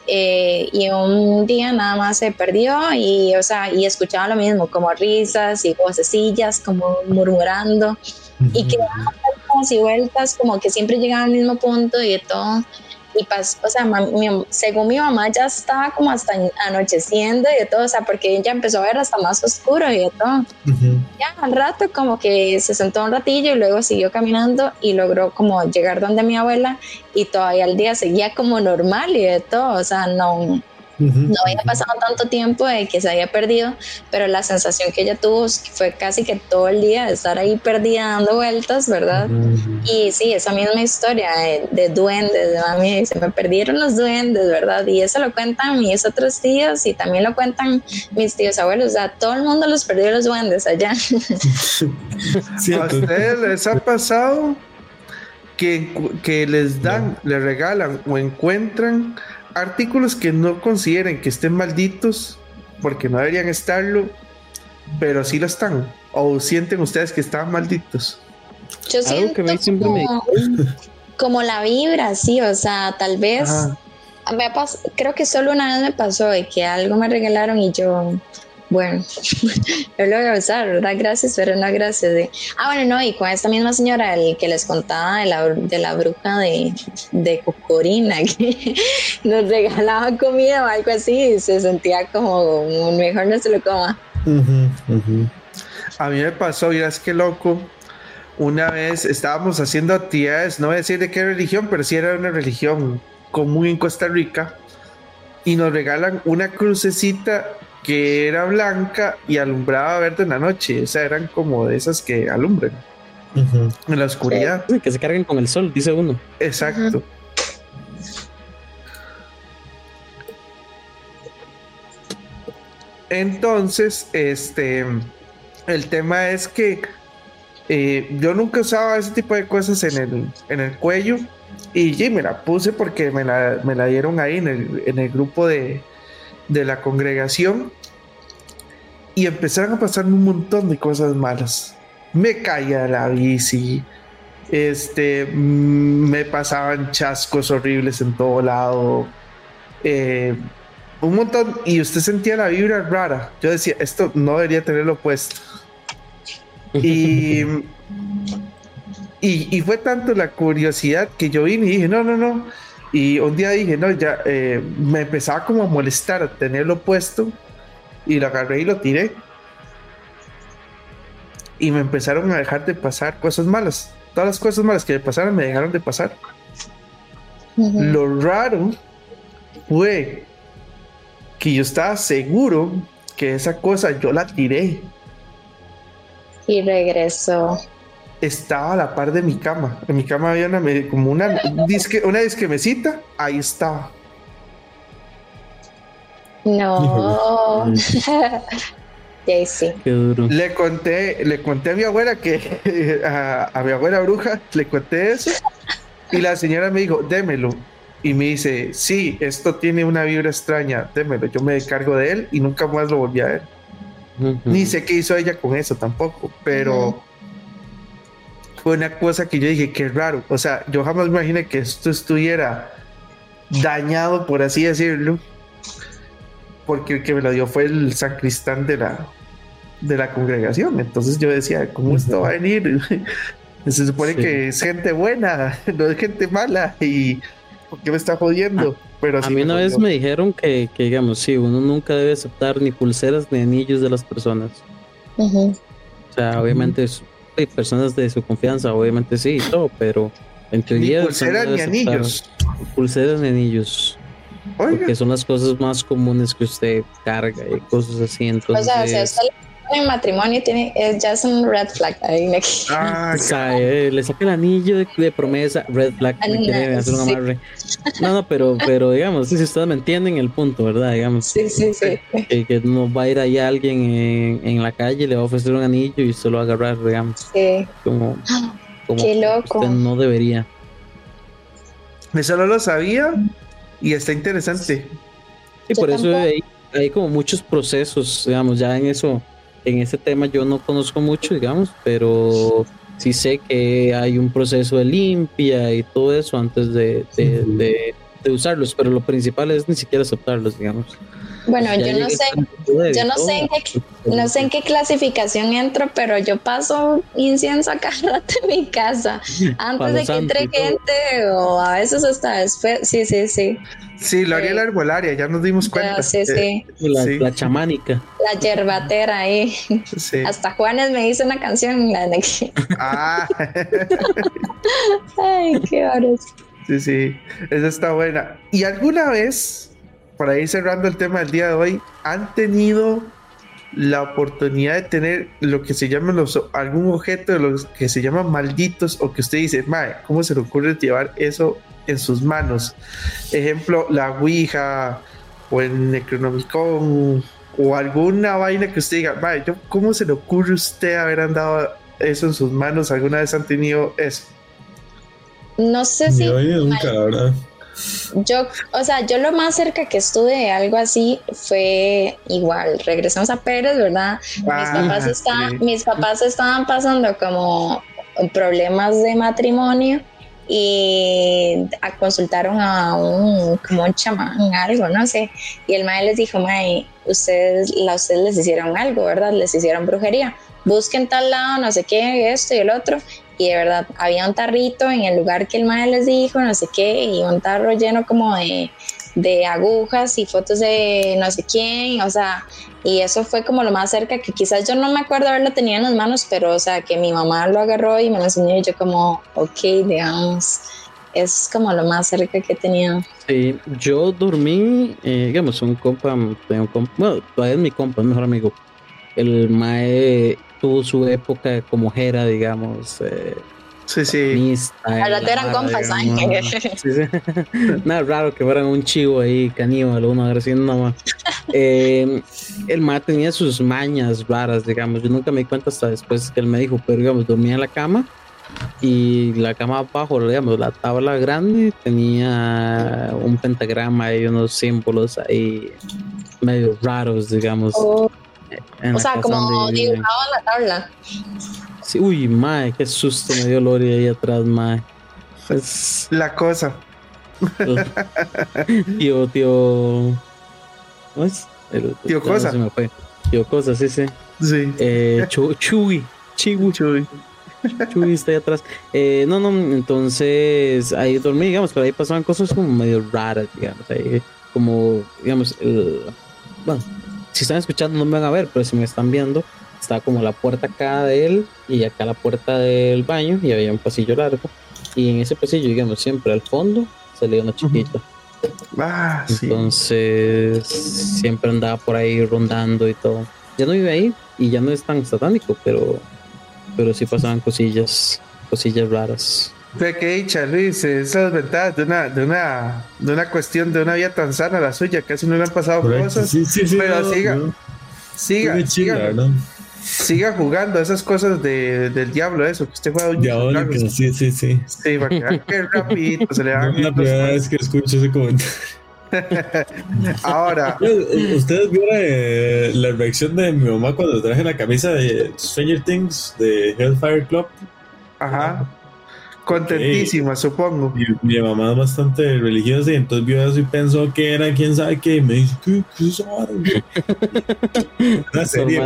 Speaker 3: Eh, y un día nada más se perdió y, o sea, y escuchaba lo mismo, como risas y vocecillas, como murmurando y que vueltas y vueltas, como que siempre llegaba al mismo punto y de todo. Y pas, o sea, mi- según mi mamá ya estaba como hasta anocheciendo y de todo, o sea, porque ella empezó a ver hasta más oscuro y de todo. Ya al rato como que se sentó un ratillo y luego siguió caminando y logró como llegar donde mi abuela y todavía el día seguía como normal y de todo, o sea, no, No había pasado tanto tiempo de que se había perdido, pero la sensación que ella tuvo fue casi que todo el día de estar ahí perdida dando vueltas, ¿verdad? Y sí, esa misma historia de, de duendes, de mami, se me perdieron los duendes, ¿verdad? Y eso lo cuentan mis otros tíos y también lo cuentan mis tíos abuelos, o sea, todo el mundo los perdió los duendes allá.
Speaker 1: ¿A
Speaker 2: Cierto.
Speaker 1: ustedes les ha pasado que, que les dan, les regalan o encuentran artículos que no consideren que estén malditos porque no deberían estarlo, pero sí lo están? ¿O sienten ustedes que están malditos?
Speaker 3: Yo
Speaker 4: Algo
Speaker 3: siento
Speaker 4: que me siempre me
Speaker 3: como, como la vibra, sí, o sea, tal vez
Speaker 1: Ajá.
Speaker 3: me pas- creo que solo una vez me pasó de que algo me regalaron y yo, bueno, no lo voy a usar. Gracias, pero no gracias. de- Ah, bueno, no, y con esta misma señora el que les contaba de la, de la bruja de, de Cocorina, que nos regalaba comida o algo así, y se sentía como, mejor no se lo coma.
Speaker 1: A mí me pasó, miras qué loco. Una vez estábamos haciendo actividades, no voy a decir de qué religión, pero sí era una religión común en Costa Rica. Y nos regalan una crucecita que era blanca y alumbraba verde en la noche. O sea, eran como de esas que alumbran en la oscuridad.
Speaker 4: Que se carguen con el sol, dice uno.
Speaker 1: Exacto. Entonces, este, el tema es que eh, yo nunca usaba ese tipo de cosas en el, en el cuello y sí, me la puse porque me la, me la dieron ahí en el, en el grupo de, de la congregación y empezaron a pasarme un montón de cosas malas. Me caía la bici, este, mm, me pasaban chascos horribles en todo lado. eh, un montón y usted sentía la vibra rara. Yo decía, esto no debería tenerlo puesto. Y, y, y fue tanto la curiosidad que yo vine y dije, no, no, no. Y un día dije, no, ya eh, me empezaba como a molestar tenerlo puesto y lo agarré y lo tiré. Y me empezaron a dejar de pasar cosas malas. Todas las cosas malas que me pasaron me dejaron de pasar. Lo raro fue que yo estaba seguro que esa cosa yo la tiré.
Speaker 3: Y regresó.
Speaker 1: Estaba a la par de mi cama. En mi cama había una como una disque, una disquemecita. Ahí estaba.
Speaker 3: No. y sí.
Speaker 4: Qué duro.
Speaker 1: Le conté, le conté a mi abuela que a, a mi abuela bruja le conté eso y la señora me dijo, démelo. Y me dice, sí, esto tiene una vibra extraña, démelo. Yo me cargo de él y nunca más lo volví a ver. Ni sé qué hizo ella con eso tampoco, pero. Fue una cosa que yo dije, qué raro. O sea, yo jamás me imaginé que esto estuviera dañado, por así decirlo, porque el que me lo dio fue el sacristán de la, de la congregación. Entonces yo decía, ¿cómo esto va a venir? Se supone
Speaker 4: Sí.
Speaker 1: que es gente buena, no es gente mala. ¿Y por qué me está jodiendo? Pero
Speaker 4: A mí
Speaker 1: me
Speaker 4: una vez me dijeron que, que, digamos, sí, uno nunca debe aceptar ni pulseras ni anillos de las personas. O sea, obviamente es- hay personas de su confianza, obviamente sí, y todo, pero en
Speaker 1: Ni
Speaker 4: teoría no
Speaker 1: pulseras ni anillos.
Speaker 4: Pulseras ni anillos,
Speaker 1: Oiga,
Speaker 4: porque son las cosas más comunes que usted carga y cosas así.
Speaker 3: O
Speaker 4: Entonces,
Speaker 3: sea, si a usted le en matrimonio tiene, es, ya es un red flag. Ahí me-
Speaker 1: ah,
Speaker 4: o sea, eh, le saca el anillo de, de promesa, red flag, me quiere hacer un
Speaker 3: sí.
Speaker 4: amarre. No, no, pero, pero digamos, si ustedes me entienden el punto, ¿verdad? Digamos,
Speaker 3: Sí, sí, sí.
Speaker 4: que, que no va a ir ahí alguien en, en la calle, le va a ofrecer un anillo y usted lo va a agarrar, digamos,
Speaker 3: sí.
Speaker 4: como, como
Speaker 3: Qué loco.
Speaker 4: usted no debería.
Speaker 1: eso no lo sabía y está interesante.
Speaker 4: Y
Speaker 3: Yo
Speaker 4: por eso hay como muchos procesos, digamos, ya en eso, en ese tema yo no conozco mucho, digamos, pero sí sé que hay un proceso de limpia y todo eso antes de, de, de- de usarlos, pero lo principal es ni siquiera aceptarlos, digamos.
Speaker 3: Bueno,
Speaker 4: Ya
Speaker 3: yo no sé, yo no sé en qué, no sé en qué clasificación entro, pero yo paso incienso a cada rato en mi casa. Antes
Speaker 4: Palo
Speaker 3: de que entre gente o a veces hasta después. Sí, sí, sí.
Speaker 1: Sí, lo haría
Speaker 3: Sí.
Speaker 1: la arbolaria, ya nos dimos cuenta.
Speaker 3: Sí, sí.
Speaker 4: La,
Speaker 1: Sí.
Speaker 4: la chamánica.
Speaker 3: La yerbatera ahí.
Speaker 1: sí.
Speaker 3: Hasta Juanes me hizo una canción. La de que,
Speaker 1: Ah,
Speaker 3: ay, qué horas.
Speaker 1: sí, sí, esa está buena. ¿Y alguna vez, para ir cerrando el tema del día de hoy, han tenido la oportunidad de tener lo que se llaman los algún objeto de los que se llaman malditos o que usted dice, mae, ¿cómo se le ocurre llevar eso en sus manos? Ejemplo, la Ouija o el Necronomicon o alguna vaina que usted diga, mae, yo, ¿cómo se le ocurre a usted haber andado eso en sus manos? ¿Alguna vez han tenido eso?
Speaker 3: No sé si
Speaker 2: Yo nunca, la verdad.
Speaker 3: Yo, o sea, yo lo más cerca que estuve de algo así fue igual. Regresamos a Pérez, ¿verdad? mis,
Speaker 1: Ah,
Speaker 3: papás estaban,
Speaker 1: sí.
Speaker 3: mis papás estaban pasando como problemas de matrimonio y a- consultaron a un como un chamán, algo, no sé. Y el maestro les dijo, mae, ustedes, la, ustedes les hicieron algo, ¿verdad? Les hicieron brujería. Busquen tal lado, no sé qué, esto y el otro. Y de verdad, había un tarrito en el lugar que el maestro les dijo, no sé qué, y un tarro lleno como de, de agujas y fotos de no sé quién, o sea, y eso fue como lo más cerca que quizás yo no me acuerdo haberlo tenido en las manos, pero o sea, que mi mamá lo agarró y me lo enseñó y yo como, ok, digamos, es como lo más cerca que he tenido.
Speaker 4: Sí, yo dormí, eh, digamos, un compa, un compa, bueno, todavía es mi compa, es mejor amigo. El Mae tuvo su época como Jera, digamos, eh,
Speaker 1: Sí, sí.
Speaker 3: Al rato
Speaker 4: la
Speaker 3: eran compas.
Speaker 4: Sí, sí. Nada raro que fueran un chivo ahí, caníbal, uno agresivo nada más. Eh, el Mae tenía sus mañas raras, digamos. Yo nunca me di cuenta hasta después que él me dijo, pero digamos, dormía en la cama y la cama abajo, digamos, la tabla grande tenía un pentagrama y unos símbolos ahí medio raros, digamos.
Speaker 3: O,
Speaker 4: en
Speaker 3: o sea, como dibujado en la tabla.
Speaker 4: Sí, uy, mae, qué susto me dio Lori ahí atrás, mae. Es-
Speaker 1: La cosa.
Speaker 4: tío, tío. ¿cómo es? El,
Speaker 1: Tío
Speaker 4: ya
Speaker 1: Cosa.
Speaker 4: se me fue. Tío Cosa, sí, sí.
Speaker 1: Sí.
Speaker 4: Eh, Chu- Chuy, Chiwi,
Speaker 1: Chuy.
Speaker 4: Chuy está ahí atrás. Eh, no, no, entonces ahí dormí, digamos, pero ahí pasaban cosas como medio raras, digamos, ahí como, digamos, el, bueno, si están escuchando no me van a ver, pero si me están viendo, está como la puerta acá de él y acá la puerta del baño y había un pasillo largo. Y en ese pasillo, digamos, siempre al fondo salía una chiquita.
Speaker 1: Ah, sí.
Speaker 4: Entonces siempre andaba por ahí rondando y todo. Ya no vive ahí y ya no es tan satánico, pero, pero sí pasaban cosillas, cosillas raras.
Speaker 1: Ve que dicha, Luis, esas ventajas de una, de una, de una cuestión de una vida tan sana la suya, casi no le han pasado
Speaker 2: Correcto,
Speaker 1: cosas.
Speaker 2: sí, sí, sí.
Speaker 1: pero
Speaker 2: no,
Speaker 1: siga,
Speaker 2: no,
Speaker 1: siga, siga, siga jugando esas cosas de, del diablo, eso, que usted juega and
Speaker 2: Diabólico, sí, sí, sí.
Speaker 1: Sí, para que que rapidito se le
Speaker 2: No
Speaker 1: van
Speaker 2: es la primera vez que escucho ese comentario.
Speaker 1: Ahora,
Speaker 2: ¿Ustedes vieron eh, la reacción de mi mamá cuando traje la camisa de Stranger Things de Hellfire Club?
Speaker 1: ajá, contentísima, supongo.
Speaker 2: Mi, mi mamá es bastante religiosa y entonces vio eso y pensó que era quién sabe qué y me dice, ¿qué, qué es eso? Una serie,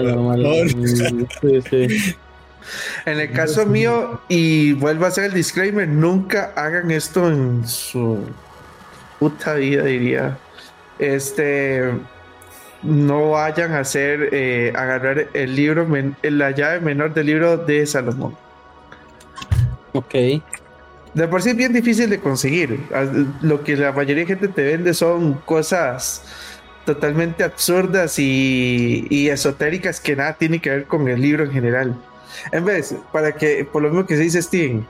Speaker 4: Sí, sí.
Speaker 1: En el caso mío, y vuelvo a hacer el disclaimer, nunca hagan esto en su puta vida, diría. Este, no vayan a hacer, eh, agarrar el libro, men- la llave menor del libro de Salomón.
Speaker 4: Ok.
Speaker 1: De por sí es bien difícil de conseguir. Ah, Lo que la mayoría de gente te vende son cosas totalmente absurdas y, y esotéricas que nada tienen que ver con el libro en general. En vez, para que, por lo mismo que se dice Steven,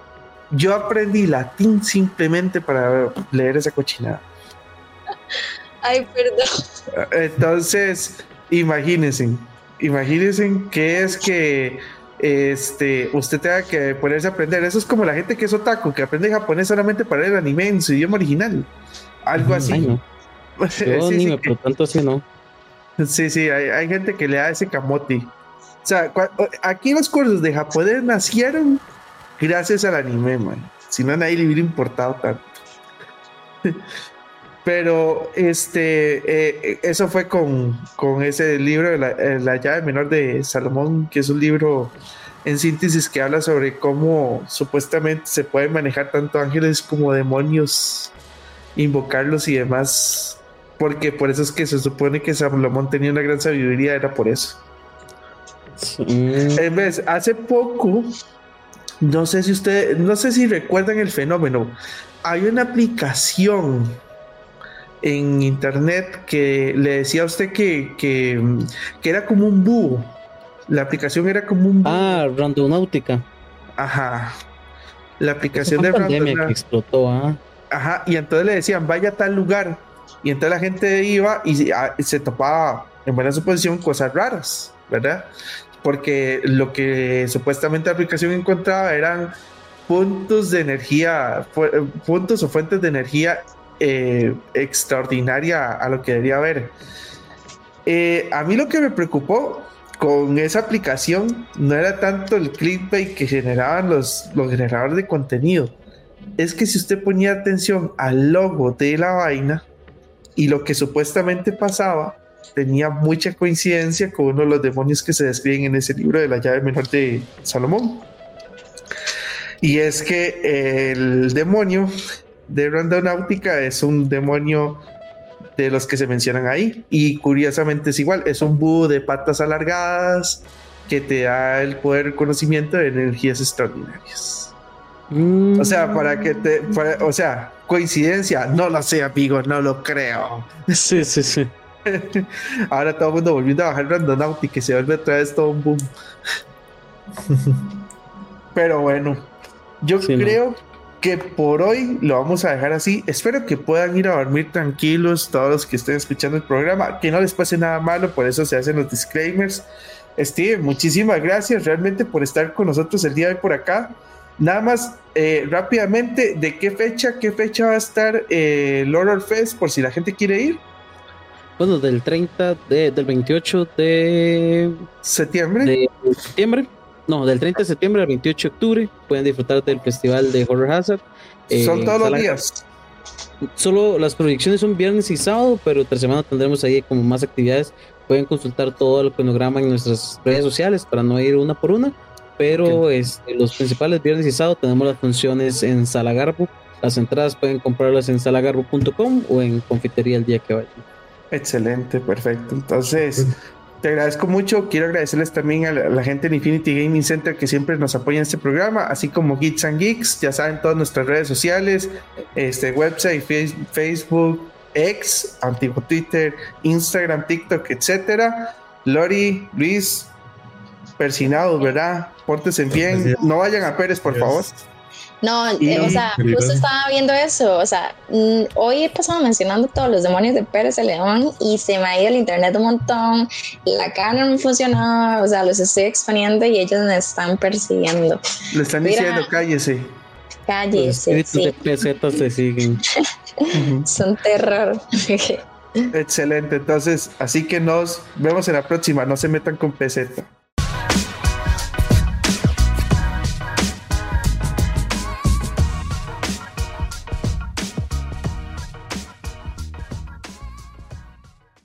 Speaker 1: yo aprendí latín simplemente para leer esa cochinada.
Speaker 3: Ay, perdón.
Speaker 1: Entonces, imagínense, imagínense que es que este, usted tenga que ponerse a aprender. Eso es como la gente que es otaku, que aprende japonés solamente para el anime en su idioma original. Algo así.
Speaker 4: Ay, no.
Speaker 1: Sí,
Speaker 4: Yo
Speaker 1: sí,
Speaker 4: ni me
Speaker 1: que-
Speaker 4: por tanto así no.
Speaker 1: sí, sí, hay, hay gente que le da ese camote. O sea, aquí los cursos de japonés nacieron gracias al anime, man. Si no, nadie le hubiera importado tanto. Pero este, eh, eso fue con, con ese libro la, eh, la llave menor de Salomón, que es un libro en síntesis que habla sobre cómo supuestamente se pueden manejar tanto ángeles como demonios, invocarlos y demás. Porque por eso es que se supone que Salomón tenía una gran sabiduría, era por eso. En vez, hace poco, no sé si usted, no sé si recuerdan el fenómeno. Hay una aplicación en internet que le decía a usted que, que, que era como un búho. La aplicación era como un búho.
Speaker 4: Ah, Randonáutica.
Speaker 1: Ajá. La aplicación de Random-
Speaker 4: que explotó, ah.
Speaker 1: Ajá, y entonces le decían, vaya a tal lugar. Y entonces la gente iba y se, ah, topaba, en buena suposición, cosas raras, ¿verdad? Porque lo que supuestamente la aplicación encontraba eran puntos de energía, eh, puntos o fuentes de energía eh, extraordinaria a lo que debería haber. Eh, a mí lo que me preocupó con esa aplicación no era tanto el clickbait que generaban los, los generadores de contenido, es que si usted ponía atención al logo de la vaina y lo que supuestamente pasaba, tenía mucha coincidencia con uno de los demonios que se describen en ese libro de la llave menor de Salomón. Y es que el demonio de Randonáutica es un demonio de los que se mencionan ahí. Y curiosamente es igual, es un búho de patas alargadas que te da el poder conocimiento de energías extraordinarias.
Speaker 4: Mm,
Speaker 1: O sea, para que te. para- o sea, coincidencia, no lo sé, amigo, no lo creo.
Speaker 4: Sí, sí, sí.
Speaker 1: Ahora todo el mundo volviendo a bajar Randonautic que se vuelve otra vez todo un boom. Pero bueno, yo
Speaker 4: Sí, no.
Speaker 1: Que por hoy lo vamos a dejar así. Espero que puedan ir a dormir tranquilos todos los que estén escuchando el programa, que no les pase nada malo, por eso se hacen los disclaimers. Steve, muchísimas gracias realmente por estar con nosotros el día de hoy por acá. Nada más eh, rápidamente, ¿de qué fecha, qué fecha va a estar eh, el Horror Fest por si la gente quiere ir?
Speaker 4: Bueno, del 30 de, del 28 de,
Speaker 1: Septiembre.
Speaker 4: de septiembre. No, del 30 de septiembre al 28 de octubre pueden disfrutar del festival de Horror Hazard. eh,
Speaker 1: Son todos los días.
Speaker 4: solo las proyecciones son viernes y sábado, pero otra semana tendremos ahí como más actividades. Pueden consultar todo el cronograma en nuestras redes sociales para no ir una por una. Pero este, los principales viernes y sábado tenemos las funciones en Sala Garbo. Las entradas pueden comprarlas en salagarbo.com o en Confitería el día que vayan.
Speaker 1: Excelente, perfecto. Entonces, te agradezco mucho. Quiero agradecerles también a la, gente de Infinity Gaming Center que siempre nos apoya en este programa, así como Geeks and Geeks. Ya saben, todas nuestras redes sociales, este website, Facebook, X, antiguo Twitter, Instagram, TikTok, etcétera. Lori, Luis, persinados, ¿verdad? Pórtense bien. No vayan a Pérez, por favor.
Speaker 3: No, eh, o sea, justo estaba viendo eso. O sea, mm, hoy he pasado mencionando todos los demonios de Pérez el León y se me ha ido el internet un montón. La cámara no funcionaba. O sea, los estoy exponiendo y ellos me están persiguiendo.
Speaker 1: Le están diciendo, cállese.
Speaker 3: Cállese.
Speaker 4: sí. pesetas se siguen.
Speaker 3: Son terror.
Speaker 1: Excelente. Entonces, así que nos vemos en la próxima. No se metan con peseta.